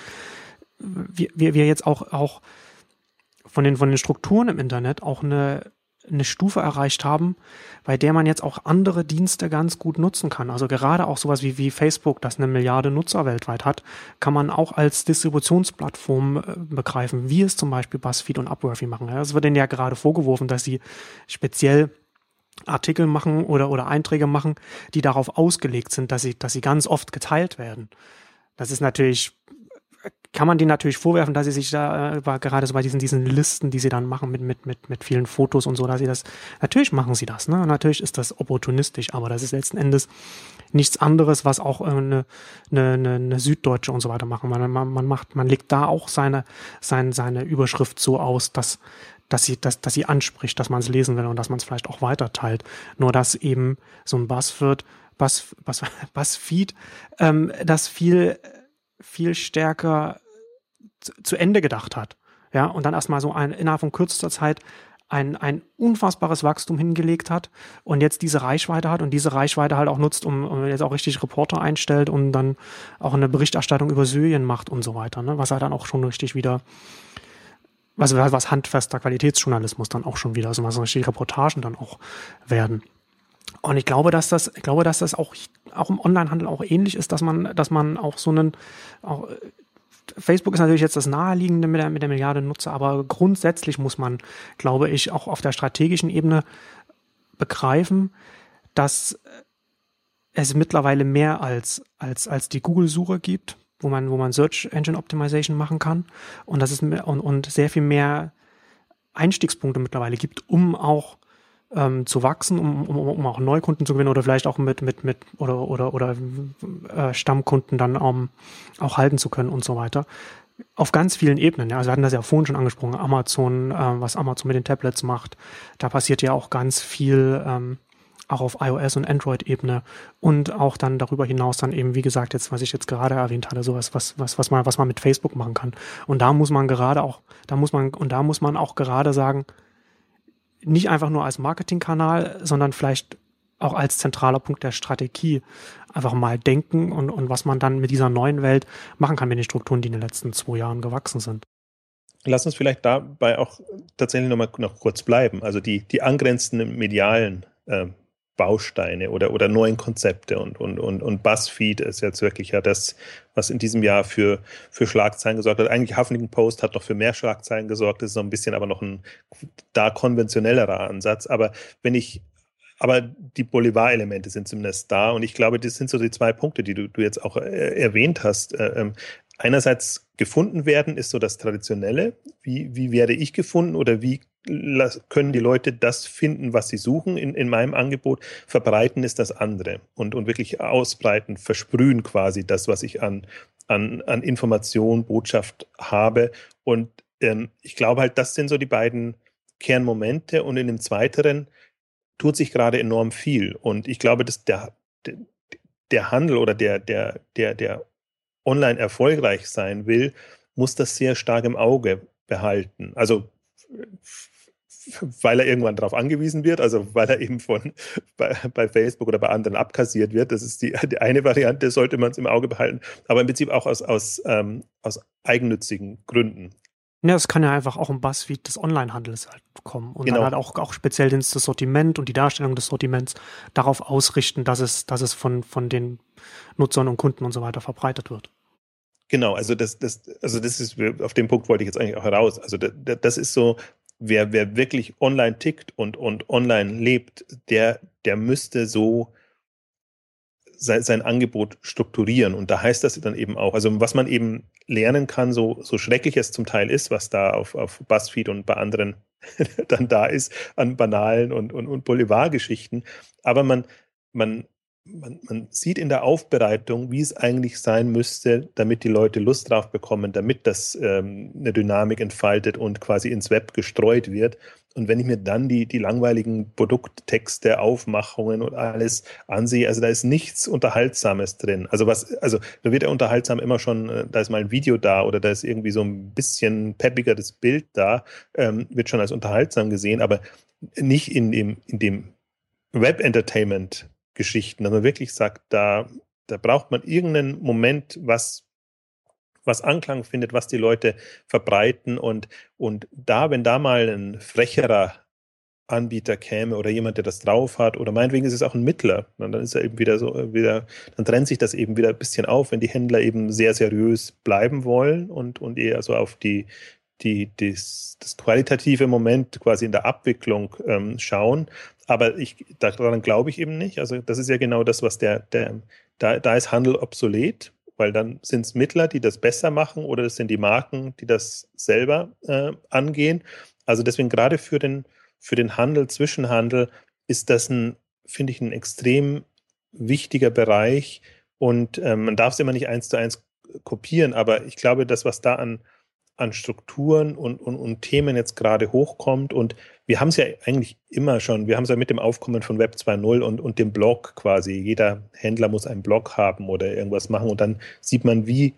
wir, wir, jetzt auch, auch von den, von den Strukturen im Internet auch eine, eine Stufe erreicht haben, bei der man jetzt auch andere Dienste ganz gut nutzen kann. Also gerade auch sowas wie, wie Facebook, das eine Milliarde Nutzer weltweit hat, kann man auch als Distributionsplattform äh, begreifen, wie es zum Beispiel BuzzFeed und Upworthy machen. Es wird denen ja gerade vorgeworfen, dass sie speziell Artikel machen oder, oder Einträge machen, die darauf ausgelegt sind, dass sie, dass sie ganz oft geteilt werden. Das ist natürlich kann man denen natürlich vorwerfen, dass sie sich da äh, gerade so bei diesen diesen Listen, die sie dann machen mit mit mit mit vielen Fotos und so, dass sie das natürlich machen sie das, ne? natürlich ist das opportunistisch, aber das ist letzten Endes nichts anderes, was auch äh, eine, eine, eine, eine Süddeutsche und so weiter machen. Man, man, man macht, man legt da auch seine seine seine Überschrift so aus, dass dass sie, dass, dass sie anspricht, dass man es lesen will und dass man es vielleicht auch weiter teilt. Nur dass eben so ein Buzzword, Buzz, Buzz, Buzzfeed, ähm, das viel viel stärker zu Ende gedacht hat. Ja, und dann erstmal so ein, innerhalb von kürzester Zeit ein, ein unfassbares Wachstum hingelegt hat und jetzt diese Reichweite hat und diese Reichweite halt auch nutzt, um, um jetzt auch richtig Reporter einstellt und dann auch eine Berichterstattung über Syrien macht und so weiter, ne? was er dann auch schon richtig wieder was, was handfester Qualitätsjournalismus dann auch schon wieder, also was richtige Reportagen dann auch werden. Und ich glaube, dass das, ich glaube, dass das auch, auch im Onlinehandel auch ähnlich ist, dass man, dass man auch so einen, auch, Facebook ist natürlich jetzt das naheliegende mit der, mit der Milliarde Nutzer, aber grundsätzlich muss man, glaube ich, auch auf der strategischen Ebene begreifen, dass es mittlerweile mehr als, als, als die Google-Suche gibt, wo man, wo man Search Engine Optimization machen kann und dass es und, und sehr viel mehr Einstiegspunkte mittlerweile gibt, um auch ähm, zu wachsen, um, um, um auch Neukunden zu gewinnen oder vielleicht auch mit, mit, mit oder, oder, oder äh, Stammkunden dann um, auch halten zu können und so weiter. Auf ganz vielen Ebenen. Ja. Also wir hatten das ja vorhin schon angesprochen, Amazon, äh, was Amazon mit den Tablets macht. Da passiert ja auch ganz viel ähm, auch auf iOS und Android-Ebene und auch dann darüber hinaus dann eben, wie gesagt, jetzt, was ich jetzt gerade erwähnt hatte, sowas, was, was, was man, was man mit Facebook machen kann. Und da muss man gerade auch, da muss man, und da muss man auch gerade sagen, nicht einfach nur als Marketingkanal, sondern vielleicht auch als zentraler Punkt der Strategie einfach mal denken und, und was man dann mit dieser neuen Welt machen kann mit den Strukturen, die in den letzten zwei Jahren gewachsen sind. Lass uns vielleicht dabei auch tatsächlich nochmal noch kurz bleiben. Also die, die angrenzenden medialen äh, Bausteine oder, oder neuen Konzepte und, und, und, und BuzzFeed ist jetzt wirklich ja das, was in diesem Jahr für, für Schlagzeilen gesorgt hat. Eigentlich Huffington Post hat noch für mehr Schlagzeilen gesorgt, das ist so ein bisschen aber noch ein da konventionellerer Ansatz. Aber wenn ich aber die Bolivar-Elemente sind zumindest da. Und ich glaube, das sind so die zwei Punkte, die du, du jetzt auch äh, erwähnt hast. Äh, ähm, einerseits gefunden werden ist so das Traditionelle. Wie, wie werde ich gefunden oder wie können die Leute das finden, was sie suchen in, in meinem Angebot? Verbreiten ist das andere und, und wirklich ausbreiten, versprühen quasi das, was ich an, an, an Information, Botschaft habe. Und ähm, ich glaube halt, das sind so die beiden Kernmomente. Und in dem Zweiteren tut sich gerade enorm viel. Und ich glaube, dass der, der, Handel oder der, der, der, der online erfolgreich sein will, muss das sehr stark im Auge behalten. Also weil er irgendwann darauf angewiesen wird, also weil er eben von bei, bei, Facebook oder bei anderen abkassiert wird. Das ist die, die eine Variante, sollte man es im Auge behalten, aber im Prinzip auch aus, aus, ähm, aus eigennützigen Gründen. Ja, es kann ja einfach auch im Buzzfeed des Onlinehandels halt kommen und genau. dann halt auch, auch speziell das Sortiment und die Darstellung des Sortiments darauf ausrichten, dass es, dass es von, von den Nutzern und Kunden und so weiter verbreitet wird. Genau, also das, das, also das ist, auf den Punkt wollte ich jetzt eigentlich auch heraus. Also das, das ist so, wer, wer wirklich online tickt und, und online lebt, der, der müsste so sein, sein Angebot strukturieren. Und da heißt das dann eben auch, also was man eben lernen kann, so, so schrecklich es zum Teil ist, was da auf, auf BuzzFeed und bei anderen dann da ist, an banalen und, und, und Boulevardgeschichten. Aber man, man man, man, sieht in der Aufbereitung, wie es eigentlich sein müsste, damit die Leute Lust drauf bekommen, damit das ähm, eine Dynamik entfaltet und quasi ins Web gestreut wird. Und wenn ich mir dann die, die langweiligen Produkttexte, Aufmachungen und alles ansehe, also da ist nichts Unterhaltsames drin. Also was, also da wird ja unterhaltsam immer schon, äh, da ist mal ein Video da oder da ist irgendwie so ein bisschen peppigeres Bild da, ähm, wird schon als unterhaltsam gesehen, aber nicht in dem, in dem Web-Entertainment Geschichten, dass man wirklich sagt, da, da braucht man irgendeinen Moment, was, was Anklang findet, was die Leute verbreiten und, und da, wenn da mal ein frecherer Anbieter käme oder jemand, der das drauf hat, oder meinetwegen ist es auch ein Mittler, dann ist er eben wieder so, wieder, dann trennt sich das eben wieder ein bisschen auf, wenn die Händler eben sehr seriös bleiben wollen und, und eher so auf die, die, das, das qualitative Moment quasi in der Abwicklung ähm, schauen. Aber ich, daran glaube ich eben nicht. Also das ist ja genau das, was der, der da, da ist Handel obsolet, weil dann sind es Mittler, die das besser machen oder das sind die Marken, die das selber äh, angehen. Also deswegen gerade für den, für den Handel, Zwischenhandel ist das ein, finde ich, ein extrem wichtiger Bereich und ähm, man darf es immer nicht eins zu eins kopieren, aber ich glaube, das, was da an, an Strukturen und, und, und Themen jetzt gerade hochkommt. Und wir haben es ja eigentlich immer schon, wir haben es ja mit dem Aufkommen von Web 2.0 und, und dem Blog quasi. Jeder Händler muss einen Blog haben oder irgendwas machen. Und dann sieht man, wie,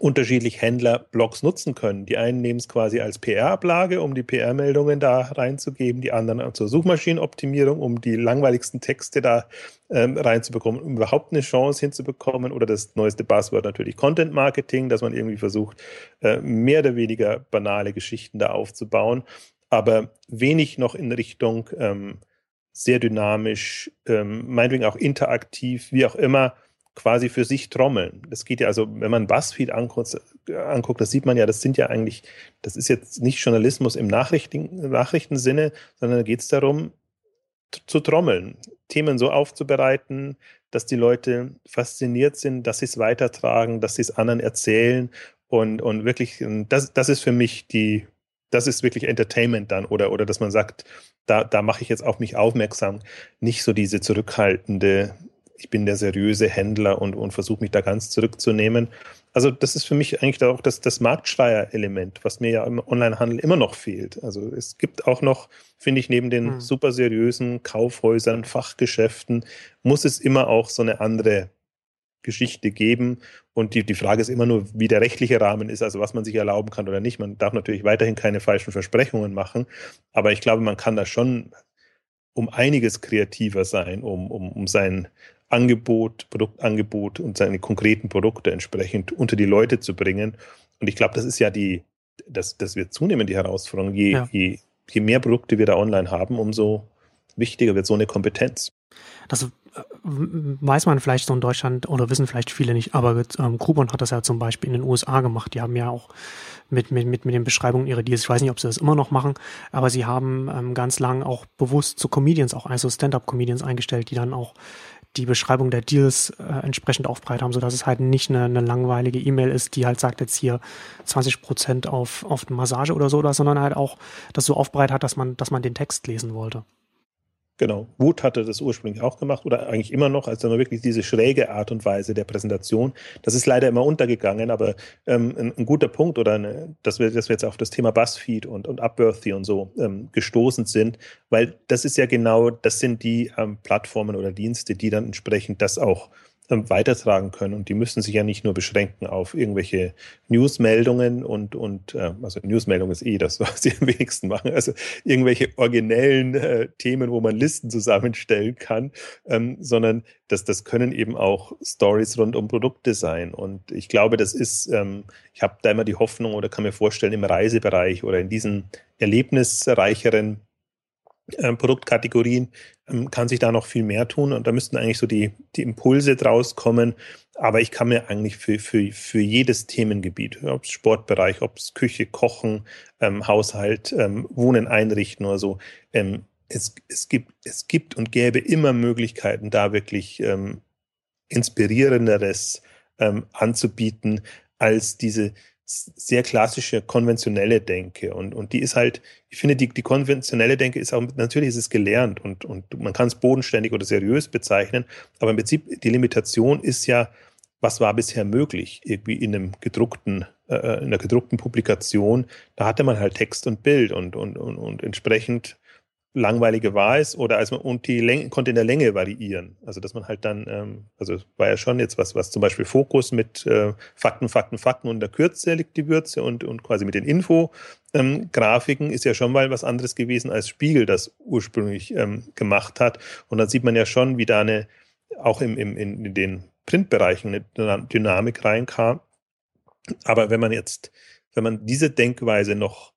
unterschiedlich Händler Blogs nutzen können. Die einen nehmen es quasi als PR-Ablage, um die PR-Meldungen da reinzugeben, die anderen zur Suchmaschinenoptimierung, um die langweiligsten Texte da ähm, reinzubekommen, um überhaupt eine Chance hinzubekommen. Oder das neueste Buzzword natürlich Content Marketing, dass man irgendwie versucht, äh, mehr oder weniger banale Geschichten da aufzubauen, aber wenig noch in Richtung ähm, sehr dynamisch, ähm, meinetwegen auch interaktiv, wie auch immer, quasi für sich trommeln. Das geht ja also, wenn man Buzzfeed anguckt, anguckt, das sieht man ja, das sind ja eigentlich, das ist jetzt nicht Journalismus im Nachrichten, Nachrichtensinne, sondern da geht es darum, zu trommeln, Themen so aufzubereiten, dass die Leute fasziniert sind, dass sie es weitertragen, dass sie es anderen erzählen und, und wirklich, das, das ist für mich die, das ist wirklich Entertainment dann oder, oder dass man sagt, da, da mache ich jetzt auf mich aufmerksam, nicht so diese zurückhaltende ich bin der seriöse Händler und, und versuche mich da ganz zurückzunehmen. Also das ist für mich eigentlich auch das, das Marktschreier-Element, was mir ja im Onlinehandel immer noch fehlt. Also es gibt auch noch, finde ich, neben den hm. super seriösen Kaufhäusern, Fachgeschäften, muss es immer auch so eine andere Geschichte geben. Und die, die Frage ist immer nur, wie der rechtliche Rahmen ist, also was man sich erlauben kann oder nicht. Man darf natürlich weiterhin keine falschen Versprechungen machen, aber ich glaube, man kann da schon um einiges kreativer sein, um, um, um sein Angebot, Produktangebot und seine konkreten Produkte entsprechend unter die Leute zu bringen. Und ich glaube, das ist ja die, das, das wird zunehmend die Herausforderung. Je, ja. je, je mehr Produkte wir da online haben, umso wichtiger wird so eine Kompetenz. Das weiß man vielleicht so in Deutschland oder wissen vielleicht viele nicht, aber ähm, Groupon hat das ja zum Beispiel in den USA gemacht. Die haben ja auch mit, mit, mit, mit den Beschreibungen ihrer Deals, ich weiß nicht, ob sie das immer noch machen, aber sie haben ähm, ganz lang auch bewusst zu Comedians, auch also Stand-up-Comedians eingestellt, die dann auch die Beschreibung der Deals äh, entsprechend aufbreit haben, sodass es halt nicht eine, eine langweilige E-Mail ist, die halt sagt jetzt hier 20 Prozent auf, auf Massage oder so, oder, sondern halt auch das so aufbreit hat, dass man, dass man den Text lesen wollte. Genau. Wut hatte das ursprünglich auch gemacht oder eigentlich immer noch, also wirklich diese schräge Art und Weise der Präsentation. Das ist leider immer untergegangen, aber ähm, ein, ein, guter Punkt oder eine, dass, wir, dass wir jetzt auf das Thema Buzzfeed und, und Upworthy und so ähm, gestoßen sind, weil das ist ja genau, das sind die ähm, Plattformen oder Dienste, die dann entsprechend das auch weitertragen können. Und die müssen sich ja nicht nur beschränken auf irgendwelche Newsmeldungen und, und äh, also Newsmeldung ist eh das, was sie am wenigsten machen, also irgendwelche originellen äh, Themen, wo man Listen zusammenstellen kann, ähm, sondern das, das können eben auch Stories rund um Produkte sein. Und ich glaube, das ist, ähm, ich habe da immer die Hoffnung oder kann mir vorstellen, im Reisebereich oder in diesen erlebnisreicheren äh, Produktkategorien ähm, kann sich da noch viel mehr tun und da müssten eigentlich so die, die Impulse draus kommen. Aber ich kann mir eigentlich für, für, für jedes Themengebiet, ob es Sportbereich, ob es Küche, Kochen, ähm, Haushalt, ähm, Wohnen einrichten oder so, ähm, es, es, gibt, es gibt und gäbe immer Möglichkeiten, da wirklich ähm, inspirierenderes ähm, anzubieten als diese, sehr klassische konventionelle Denke. Und, und die ist halt, ich finde, die, die konventionelle Denke ist auch, natürlich ist es gelernt und, und man kann es bodenständig oder seriös bezeichnen, aber im Prinzip die Limitation ist ja, was war bisher möglich, irgendwie in einem gedruckten, äh, in einer gedruckten Publikation, da hatte man halt Text und Bild und, und, und, und entsprechend langweilige war es oder als man und die Länge, konnte in der Länge variieren. Also dass man halt dann, ähm, also war ja schon jetzt was, was zum Beispiel Fokus mit äh, Fakten, Fakten, Fakten und der Kürze liegt die Würze und, und quasi mit den Info-Grafiken ähm, ist ja schon mal was anderes gewesen als Spiegel das ursprünglich ähm, gemacht hat. Und dann sieht man ja schon, wie da eine, auch im, im, in den Printbereichen eine Dynamik reinkam. Aber wenn man jetzt, wenn man diese Denkweise noch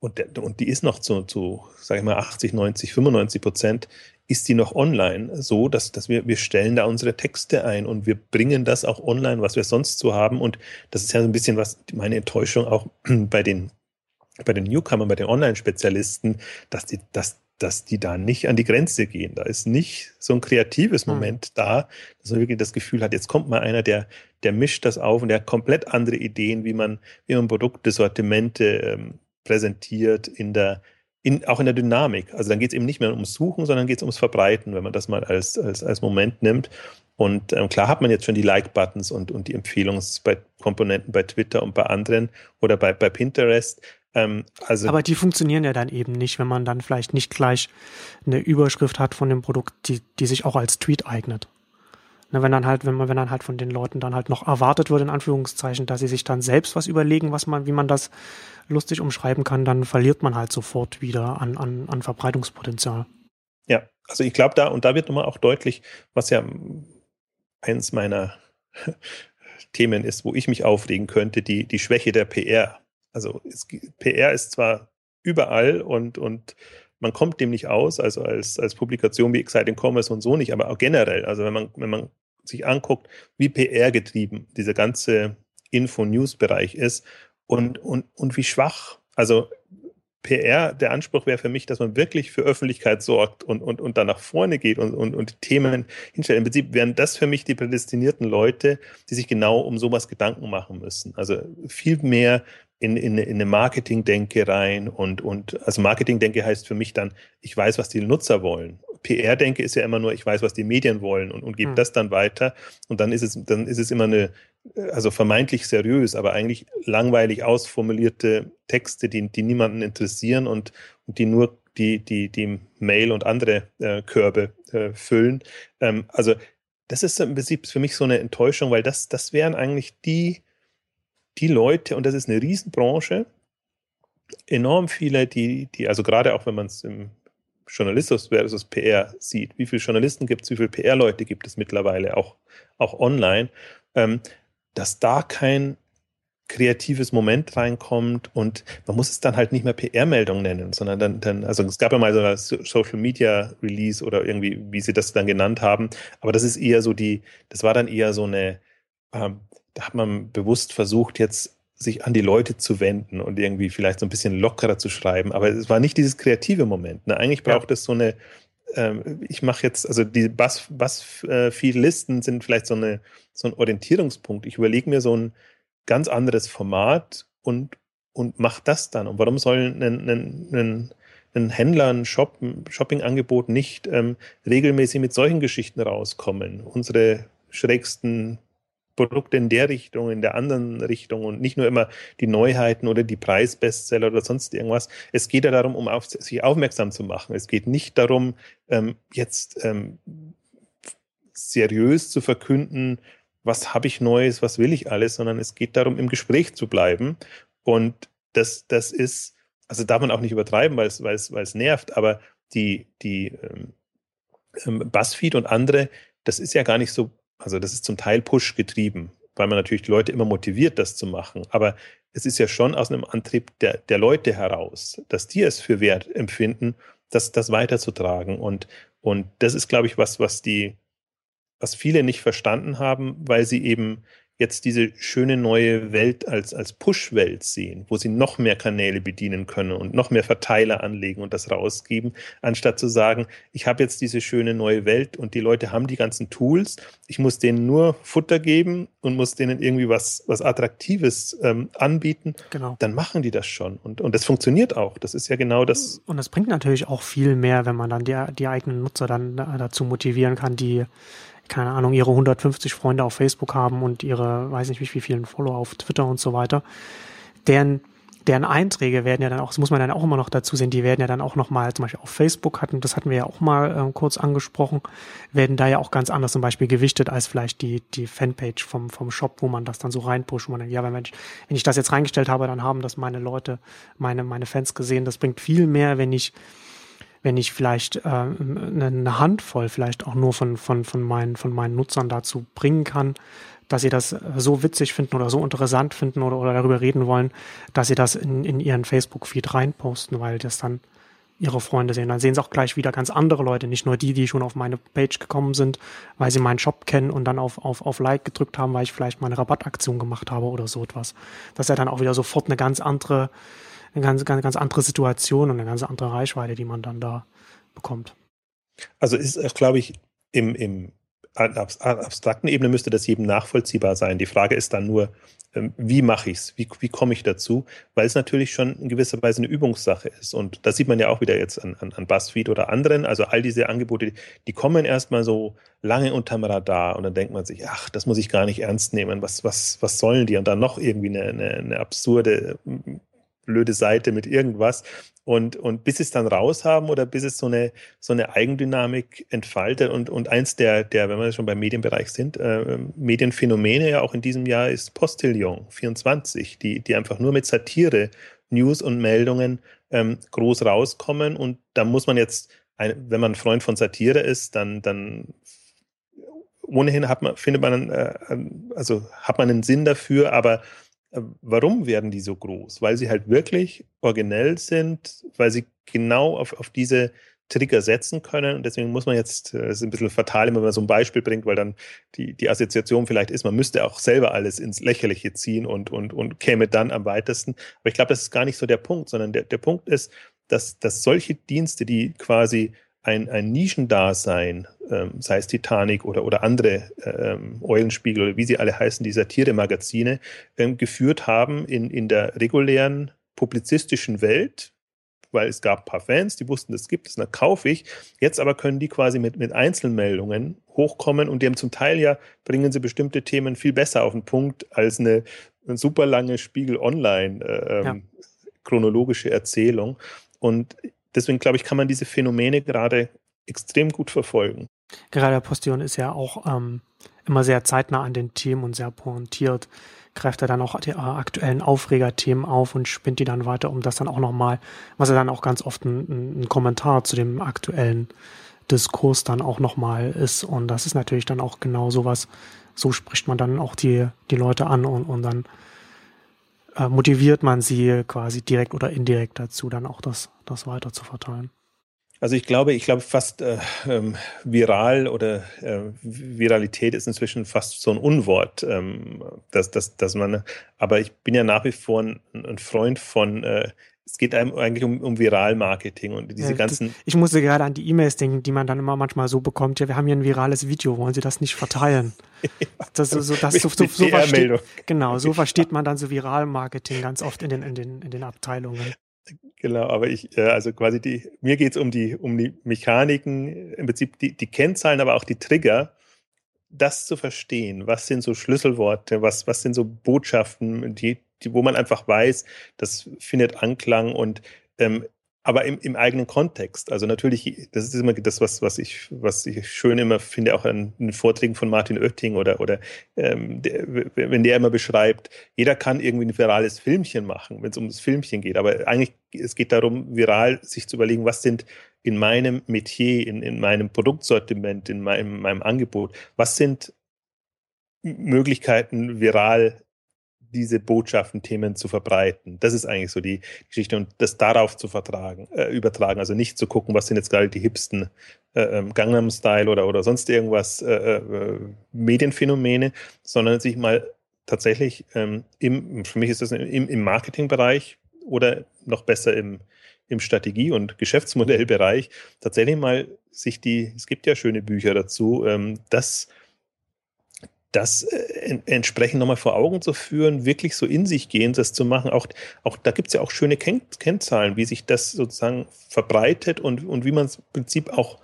und, der, und die ist noch zu, zu, sag ich mal, 80, 90, 95 Prozent, ist die noch online, so dass, dass wir, wir stellen da unsere Texte ein und wir bringen das auch online, was wir sonst so haben. Und das ist ja so ein bisschen was, meine Enttäuschung auch bei den, bei den Newcomern, bei den Online-Spezialisten, dass die, dass, dass die da nicht an die Grenze gehen. Da ist nicht so ein kreatives hm. Moment mhm. da, dass man wirklich das Gefühl hat, jetzt kommt mal einer, der, der mischt das auf und der hat komplett andere Ideen, wie man, wie man Produkte, Sortimente ähm, präsentiert in der, in, auch in der Dynamik. Also dann geht es eben nicht mehr ums Suchen, sondern geht es ums Verbreiten, wenn man das mal als, als, als Moment nimmt. Und ähm, klar hat man jetzt schon die Like-Buttons und, und die Empfehlungskomponenten bei Twitter und bei anderen oder bei, bei Pinterest. Ähm, also Aber die funktionieren ja dann eben nicht, wenn man dann vielleicht nicht gleich eine Überschrift hat von dem Produkt, die, die sich auch als Tweet eignet. Ne, wenn dann halt, wenn man, wenn dann halt von den Leuten dann halt noch erwartet wird, in Anführungszeichen, dass sie sich dann selbst was überlegen, was man, wie man das lustig umschreiben kann, dann verliert man halt sofort wieder an, an, an Verbreitungspotenzial. Ja, also ich glaube da, und da wird nochmal auch deutlich, was ja eins meiner Themen ist, wo ich mich aufregen könnte, die, die Schwäche der PR. Also es, PR ist zwar überall und, und man kommt dem nicht aus, also als, als Publikation wie Exciting Commerce und so nicht, aber auch generell. Also wenn man, wenn man sich anguckt, wie PR getrieben dieser ganze Info-News-Bereich ist und, und, und wie schwach. Also PR, der Anspruch wäre für mich, dass man wirklich für Öffentlichkeit sorgt und, und, und da nach vorne geht und, und, und Themen hinstellt. Im Prinzip wären das für mich die prädestinierten Leute, die sich genau um sowas Gedanken machen müssen. Also viel mehr in, in, in eine Marketing-Denke rein und, und also Marketing-Denke heißt für mich dann, ich weiß, was die Nutzer wollen. PR-Denke ist ja immer nur, ich weiß, was die Medien wollen und, und gebe hm. das dann weiter. Und dann ist es, dann ist es immer eine, also vermeintlich seriös, aber eigentlich langweilig ausformulierte Texte, die, die niemanden interessieren und, und die nur die, die, die Mail und andere äh, Körbe äh, füllen. Ähm, also das ist im Prinzip für mich so eine Enttäuschung, weil das, das wären eigentlich die, die Leute, und das ist eine Riesenbranche, enorm viele, die, die, also gerade auch wenn man es im Journalismus versus PR sieht, wie viele Journalisten gibt es, wie viele PR-Leute gibt es mittlerweile, auch, auch online, ähm, dass da kein kreatives Moment reinkommt und man muss es dann halt nicht mehr PR-Meldung nennen, sondern dann, dann, also es gab ja mal so ein Social Media Release oder irgendwie, wie sie das dann genannt haben, aber das ist eher so die, das war dann eher so eine, ähm, hat man bewusst versucht, jetzt sich an die Leute zu wenden und irgendwie vielleicht so ein bisschen lockerer zu schreiben. Aber es war nicht dieses kreative Moment. Ne? Eigentlich braucht ja. es so eine, ähm, ich mache jetzt, also die Bass, Bass äh, viel Listen sind vielleicht so, eine, so ein Orientierungspunkt. Ich überlege mir so ein ganz anderes Format und, und mache das dann. Und warum soll ein, ein, ein, ein Händler, ein Shop, Shopping-Angebot nicht ähm, regelmäßig mit solchen Geschichten rauskommen? Unsere schrägsten Produkte in der Richtung, in der anderen Richtung und nicht nur immer die Neuheiten oder die Preisbestseller oder sonst irgendwas. Es geht ja darum, um auf, sich aufmerksam zu machen. Es geht nicht darum, ähm, jetzt ähm, seriös zu verkünden, was habe ich Neues, was will ich alles, sondern es geht darum, im Gespräch zu bleiben. Und das, das ist, also darf man auch nicht übertreiben, weil es, weil es, weil es nervt, aber die, die ähm, ähm Buzzfeed und andere, das ist ja gar nicht so also das ist zum Teil Push getrieben, weil man natürlich die Leute immer motiviert, das zu machen. Aber es ist ja schon aus einem Antrieb der, der Leute heraus, dass die es für wert empfinden, das, das weiterzutragen. Und, und das ist, glaube ich, was, was die, was viele nicht verstanden haben, weil sie eben jetzt diese schöne neue Welt als, als Push-Welt sehen, wo sie noch mehr Kanäle bedienen können und noch mehr Verteiler anlegen und das rausgeben, anstatt zu sagen, ich habe jetzt diese schöne neue Welt und die Leute haben die ganzen Tools, ich muss denen nur Futter geben und muss denen irgendwie was, was Attraktives ähm, anbieten, genau. dann machen die das schon. Und, und das funktioniert auch. Das ist ja genau das. Und das bringt natürlich auch viel mehr, wenn man dann die, die eigenen Nutzer dann dazu motivieren kann, die keine Ahnung, ihre 150 Freunde auf Facebook haben und ihre, weiß nicht wie vielen Follower auf Twitter und so weiter, deren, deren Einträge werden ja dann auch, das muss man dann auch immer noch dazu sehen, die werden ja dann auch nochmal, zum Beispiel auf Facebook hatten, das hatten wir ja auch mal äh, kurz angesprochen, werden da ja auch ganz anders zum Beispiel gewichtet als vielleicht die, die Fanpage vom, vom Shop, wo man das dann so reinpusht, wo man dann, ja, wenn ich, wenn ich das jetzt reingestellt habe, dann haben das meine Leute, meine, meine Fans gesehen. Das bringt viel mehr, wenn ich wenn ich vielleicht äh, eine Handvoll vielleicht auch nur von, von, von, meinen, von meinen Nutzern dazu bringen kann, dass sie das so witzig finden oder so interessant finden oder, oder darüber reden wollen, dass sie das in, in ihren Facebook-Feed reinposten, weil das dann ihre Freunde sehen. Dann sehen sie auch gleich wieder ganz andere Leute, nicht nur die, die schon auf meine Page gekommen sind, weil sie meinen Shop kennen und dann auf, auf, auf Like gedrückt haben, weil ich vielleicht meine Rabattaktion gemacht habe oder so etwas. Das ist ja dann auch wieder sofort eine ganz andere eine ganz, ganz, ganz andere Situation und eine ganz andere Reichweite, die man dann da bekommt. Also ist, glaube ich, im, im abstrakten Ebene müsste das jedem nachvollziehbar sein. Die Frage ist dann nur, ähm, wie mache ich es? Wie, wie komme ich dazu? Weil es natürlich schon in gewisser Weise eine Übungssache ist. Und das sieht man ja auch wieder jetzt an, an, an BuzzFeed oder anderen. Also all diese Angebote, die kommen erstmal so lange unterm Radar und dann denkt man sich, ach, das muss ich gar nicht ernst nehmen. Was, was, was sollen die? Und dann noch irgendwie eine, eine, eine absurde blöde Seite mit irgendwas. Und, und bis sie es dann raus haben oder bis es so eine, so eine Eigendynamik entfaltet. Und, und eins der, der, wenn wir schon beim Medienbereich sind, äh, Medienphänomene ja auch in diesem Jahr ist Postillon 24, die, die einfach nur mit Satire, News und Meldungen ähm, groß rauskommen. Und da muss man jetzt, wenn man Freund von Satire ist, dann, dann ohnehin hat man, findet man, äh, also hat man einen Sinn dafür, aber warum werden die so groß? Weil sie halt wirklich originell sind, weil sie genau auf, auf diese Trigger setzen können. Und deswegen muss man jetzt, das äh, ist ein bisschen fatal, wenn man so ein Beispiel bringt, weil dann die, die Assoziation vielleicht ist, man müsste auch selber alles ins Lächerliche ziehen und, und, und käme dann am weitesten. Aber ich glaube, das ist gar nicht so der Punkt, sondern der, der Punkt ist, dass, dass solche Dienste, die quasi ein, ein Nischendasein, ähm, sei es Titanic oder, oder andere ähm, Eulenspiegel oder wie sie alle heißen, die Satire-Magazine, ähm, geführt haben in, in der regulären publizistischen Welt, weil es gab ein paar Fans, die wussten, das gibt es, dann kaufe ich. Jetzt aber können die quasi mit, mit Einzelmeldungen hochkommen und die haben zum Teil ja, bringen sie bestimmte Themen viel besser auf den Punkt als eine, eine super lange Spiegel Online äh, ja. Ähm, chronologische Erzählung. Und deswegen glaube ich, kann man diese Phänomene gerade extrem gut verfolgen. Gerade der Postillon ist ja auch ähm, immer sehr zeitnah an den Themen und sehr pointiert, greift er dann auch die äh, aktuellen Aufregerthemen auf und spinnt die dann weiter, um das dann auch nochmal, was er dann auch ganz oft ein, ein Kommentar zu dem aktuellen Diskurs dann auch nochmal ist. Und das ist natürlich dann auch genau sowas, so spricht man dann auch die, die Leute an und, und dann äh, motiviert man sie quasi direkt oder indirekt dazu, dann auch das, das weiter zu verteilen. Also ich glaube, ich glaube fast äh, ähm, viral oder äh, Viralität ist inzwischen fast so ein Unwort, ähm, dass, dass, dass man, aber ich bin ja nach wie vor ein, ein Freund von äh, es geht einem eigentlich um, um Viral-Marketing und diese ja, ganzen. Ich musste gerade an die E-Mails denken, die man dann immer manchmal so bekommt. Ja, wir haben hier ein virales Video, wollen Sie das nicht verteilen? das, so, das, so, so, so versteht, genau, so versteht man dann so Viral-Marketing ganz oft in den, in den, in den Abteilungen. Genau, aber ich, also quasi die, mir geht es um die, um die Mechaniken, im Prinzip die, die Kennzahlen, aber auch die Trigger, das zu verstehen. Was sind so Schlüsselworte, was, was sind so Botschaften, die, die, wo man einfach weiß, das findet Anklang und ähm, aber im, im eigenen Kontext. Also natürlich, das ist immer das, was, was ich, was ich schön immer finde, auch an den Vorträgen von Martin Oetting oder, oder ähm, der, wenn der immer beschreibt, jeder kann irgendwie ein virales Filmchen machen, wenn es um das Filmchen geht. Aber eigentlich, es geht darum, viral sich zu überlegen, was sind in meinem Metier, in, in meinem Produktsortiment, in meinem, meinem Angebot, was sind Möglichkeiten, viral diese Botschaften, Themen zu verbreiten. Das ist eigentlich so die Geschichte und das darauf zu vertragen, äh, übertragen. Also nicht zu gucken, was sind jetzt gerade die hipsten äh, ähm, Gangnam Style oder, oder sonst irgendwas äh, äh, Medienphänomene, sondern sich mal tatsächlich ähm, im, für mich ist das im, im Marketingbereich oder noch besser im, im Strategie- und Geschäftsmodellbereich tatsächlich mal sich die, es gibt ja schöne Bücher dazu, ähm, das das äh, entsprechend nochmal vor Augen zu führen, wirklich so in sich gehen, das zu machen. Auch, auch da gibt es ja auch schöne Ken Kennzahlen, wie sich das sozusagen verbreitet und, und wie man es im Prinzip auch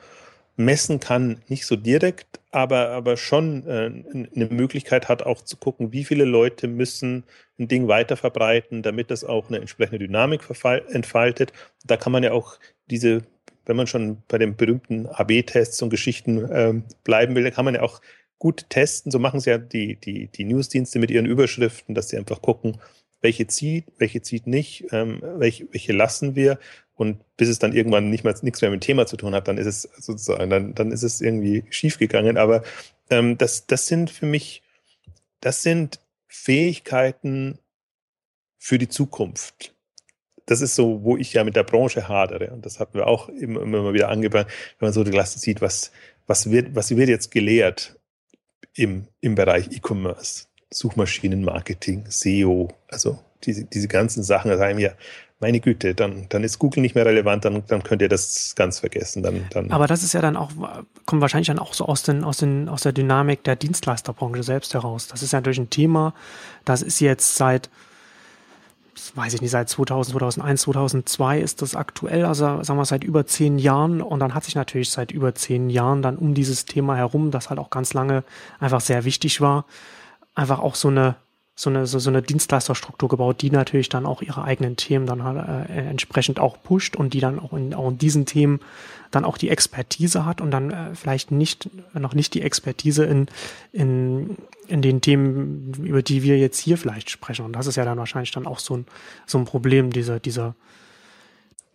messen kann, nicht so direkt, aber, aber schon äh, eine Möglichkeit hat, auch zu gucken, wie viele Leute müssen ein Ding weiter verbreiten, damit das auch eine entsprechende Dynamik entfaltet. Da kann man ja auch diese, wenn man schon bei den berühmten AB-Tests und Geschichten äh, bleiben will, da kann man ja auch gut testen. So machen es ja die, die, die Newsdienste mit ihren Überschriften, dass sie einfach gucken, welche zieht, welche zieht nicht, ähm, welche, welche lassen wir. Und bis es dann irgendwann nicht mehr nichts mehr mit dem Thema zu tun hat, dann ist es sozusagen, dann, dann ist es irgendwie schiefgegangen. Aber ähm, das, das sind für mich, das sind Fähigkeiten für die Zukunft. Das ist so, wo ich ja mit der Branche hadere. Und das hatten wir auch immer, immer wieder angebracht, wenn man so die Klasse sieht, was, was wird, was wird jetzt gelehrt? Im, im Bereich E-Commerce, Suchmaschinenmarketing, SEO, also diese, diese ganzen Sachen, da sagen wir, meine Güte, dann, dann ist Google nicht mehr relevant, dann, dann könnt ihr das ganz vergessen. Dann, dann Aber das ist ja dann auch, kommt wahrscheinlich dann auch so aus, den, aus, den, aus der Dynamik der Dienstleisterbranche selbst heraus. Das ist ja natürlich ein Thema, das ist jetzt seit, weiß ich nicht, seit 2000, 2001, 2002 ist das aktuell, also sagen wir seit über zehn Jahren. Und dann hat sich natürlich seit über zehn Jahren dann um dieses Thema herum, das halt auch ganz lange einfach sehr wichtig war, einfach auch so eine so eine, so, so eine Dienstleisterstruktur gebaut, die natürlich dann auch ihre eigenen Themen dann halt, äh, entsprechend auch pusht und die dann auch in, auch in diesen Themen dann auch die Expertise hat und dann äh, vielleicht nicht, noch nicht die Expertise in, in, in den Themen, über die wir jetzt hier vielleicht sprechen. Und das ist ja dann wahrscheinlich dann auch so ein, so ein Problem, dieser, dieser.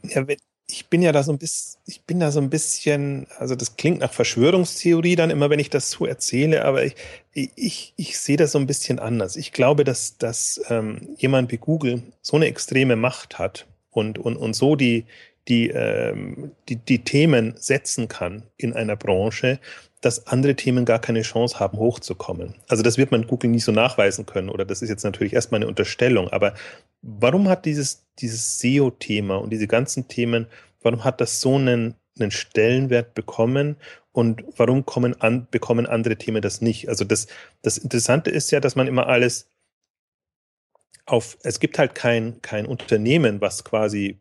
Ja, ich bin ja da so ein bisschen, ich bin da so ein bisschen, also das klingt nach Verschwörungstheorie dann immer, wenn ich das so erzähle, aber ich, ich, ich sehe das so ein bisschen anders. Ich glaube, dass, dass ähm, jemand wie Google so eine extreme Macht hat und, und, und so die, die, ähm, die, die Themen setzen kann in einer Branche, dass andere Themen gar keine Chance haben, hochzukommen. Also das wird man Google nicht so nachweisen können oder das ist jetzt natürlich erstmal eine Unterstellung, aber warum hat dieses, dieses SEO-Thema und diese ganzen Themen, warum hat das so einen, einen Stellenwert bekommen und warum kommen an, bekommen andere Themen das nicht? Also das, das Interessante ist ja, dass man immer alles auf, es gibt halt kein, kein Unternehmen, was quasi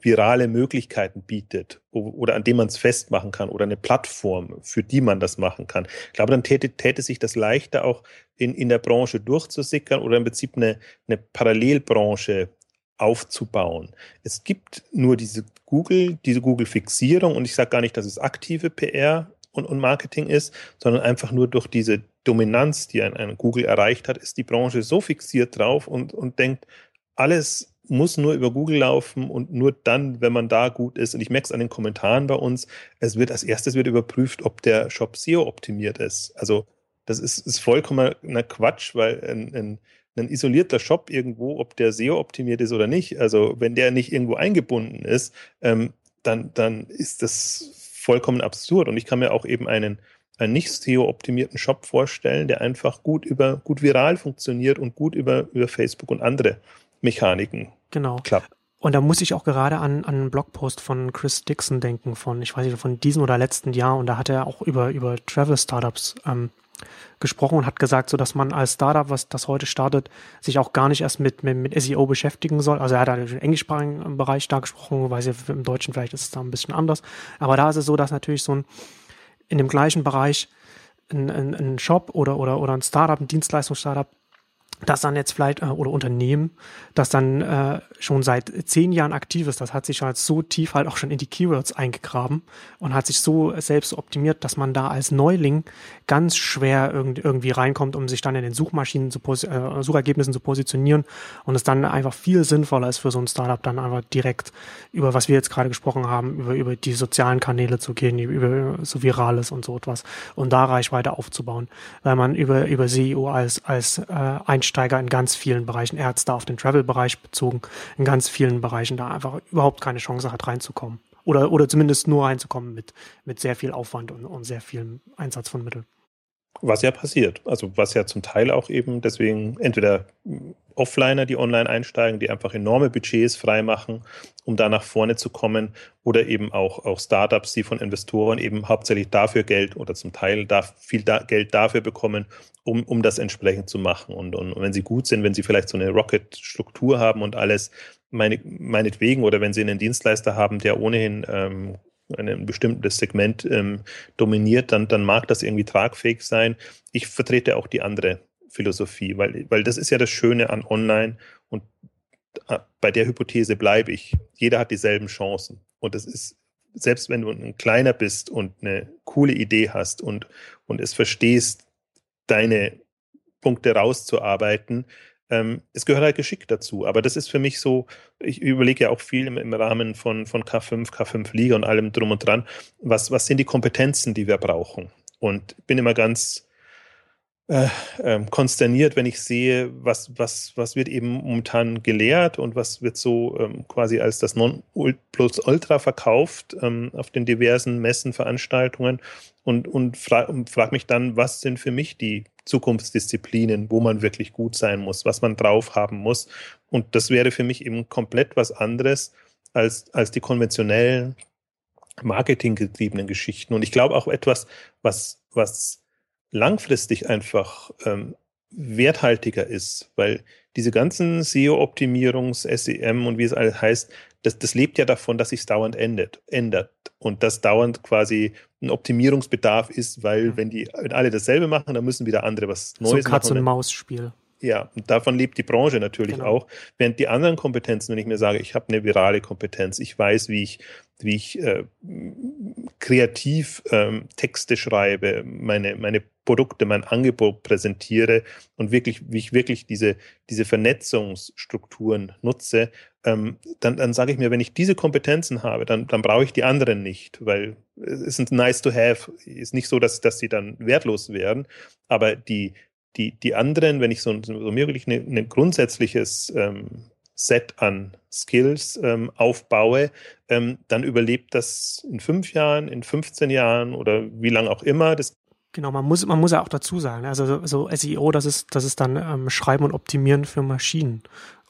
virale Möglichkeiten bietet oder an dem man es festmachen kann oder eine Plattform, für die man das machen kann. Ich glaube, dann täte, täte sich das leichter auch in, in der Branche durchzusickern oder im Prinzip eine, eine Parallelbranche aufzubauen. Es gibt nur diese Google, diese Google-Fixierung und ich sage gar nicht, dass es aktive PR und, und, Marketing ist, sondern einfach nur durch diese Dominanz, die ein, ein Google erreicht hat, ist die Branche so fixiert drauf und, und denkt, alles muss nur über Google laufen und nur dann, wenn man da gut ist. Und ich merke es an den Kommentaren bei uns, es wird als erstes wird überprüft, ob der Shop SEO optimiert ist. Also das ist, ist vollkommener Quatsch, weil ein, ein, ein isolierter Shop irgendwo, ob der SEO optimiert ist oder nicht, also wenn der nicht irgendwo eingebunden ist, ähm, dann, dann ist das vollkommen absurd. Und ich kann mir auch eben einen, einen nicht SEO-optimierten Shop vorstellen, der einfach gut über, gut viral funktioniert und gut über, über Facebook und andere Mechaniken Genau. Klappt. Und da muss ich auch gerade an, an einen Blogpost von Chris Dixon denken, von, ich weiß nicht, von diesem oder letzten Jahr. Und da hat er auch über, über Travel-Startups ähm, gesprochen und hat gesagt, so dass man als Startup, was das heute startet, sich auch gar nicht erst mit, mit, mit SEO beschäftigen soll. Also er hat halt im englischsprachigen Bereich da gesprochen, weiß ich, im Deutschen vielleicht ist es da ein bisschen anders. Aber da ist es so, dass natürlich so ein in dem gleichen Bereich ein, ein, ein Shop oder, oder, oder ein Startup, ein Dienstleistungsstartup das dann jetzt vielleicht, äh, oder Unternehmen, das dann äh, schon seit zehn Jahren aktiv ist, das hat sich halt so tief halt auch schon in die Keywords eingegraben und hat sich so selbst optimiert, dass man da als Neuling ganz schwer irgend, irgendwie reinkommt, um sich dann in den Suchmaschinen zu äh, Suchergebnissen zu positionieren und es dann einfach viel sinnvoller ist für so ein Startup dann einfach direkt über was wir jetzt gerade gesprochen haben, über, über die sozialen Kanäle zu gehen, über so Virales und so etwas und da Reichweite aufzubauen, weil man über, über SEO als, als äh, Einsteiger in ganz vielen Bereichen, er da auf den Travel-Bereich bezogen, in ganz vielen Bereichen da einfach überhaupt keine Chance hat reinzukommen. Oder, oder zumindest nur reinzukommen mit, mit sehr viel Aufwand und, und sehr viel Einsatz von Mitteln. Was ja passiert. Also was ja zum Teil auch eben deswegen entweder Offliner, die online einsteigen, die einfach enorme Budgets freimachen, um da nach vorne zu kommen, oder eben auch, auch Startups, die von Investoren eben hauptsächlich dafür Geld oder zum Teil da, viel da, Geld dafür bekommen, um, um das entsprechend zu machen. Und, und, und wenn sie gut sind, wenn sie vielleicht so eine Rocket-Struktur haben und alles, meine, meinetwegen, oder wenn sie einen Dienstleister haben, der ohnehin ähm, ein bestimmtes Segment ähm, dominiert, dann, dann mag das irgendwie tragfähig sein. Ich vertrete auch die andere Philosophie, weil, weil das ist ja das Schöne an Online und äh, bei der Hypothese bleibe ich. Jeder hat dieselben Chancen. Und das ist, selbst wenn du ein kleiner bist und eine coole Idee hast und, und es verstehst, deine Punkte rauszuarbeiten, ähm, es gehört halt Geschick dazu. Aber das ist für mich so, ich überlege ja auch viel im, im, Rahmen von, von K5, K5 Liga und allem drum und dran, was, was sind die Kompetenzen, die wir brauchen? Und bin immer ganz äh, äh, konsterniert, wenn ich sehe, was, was, was wird eben momentan gelehrt und was wird so ähm, quasi als das Non-Plus-Ultra verkauft ähm, auf den diversen Messen, Veranstaltungen und, und, fra und frage mich dann, was sind für mich die Zukunftsdisziplinen, wo man wirklich gut sein muss, was man drauf haben muss. Und das wäre für mich eben komplett was anderes als, als die konventionellen marketinggetriebenen Geschichten. Und ich glaube auch etwas, was, was langfristig einfach ähm, werthaltiger ist, weil diese ganzen SEO-Optimierungs, SEM und wie es alles heißt, das, das lebt ja davon, dass sich dauernd ändert, ändert und das dauernd quasi ein Optimierungsbedarf ist, weil wenn die wenn alle dasselbe machen, dann müssen wieder andere was Neues so Katz- und Maus-Spiel. Ja, und davon lebt die Branche natürlich genau. auch. Während die anderen Kompetenzen, wenn ich mir sage, ich habe eine virale Kompetenz, ich weiß, wie ich, wie ich äh, kreativ ähm, Texte schreibe, meine, meine Produkte, mein Angebot präsentiere und wirklich, wie ich wirklich diese, diese Vernetzungsstrukturen nutze, ähm, dann, dann sage ich mir, wenn ich diese Kompetenzen habe, dann, dann brauche ich die anderen nicht, weil es ist nice to have, ist nicht so, dass, dass sie dann wertlos werden, aber die, die, die anderen, wenn ich so, so wirklich ein ne grundsätzliches ähm, Set an Skills ähm, aufbaue, ähm, dann überlebt das in fünf Jahren, in 15 Jahren oder wie lange auch immer. Das Genau, man muss, man muss ja auch dazu sagen, also so, SEO, das ist, das ist dann ähm, Schreiben und Optimieren für Maschinen.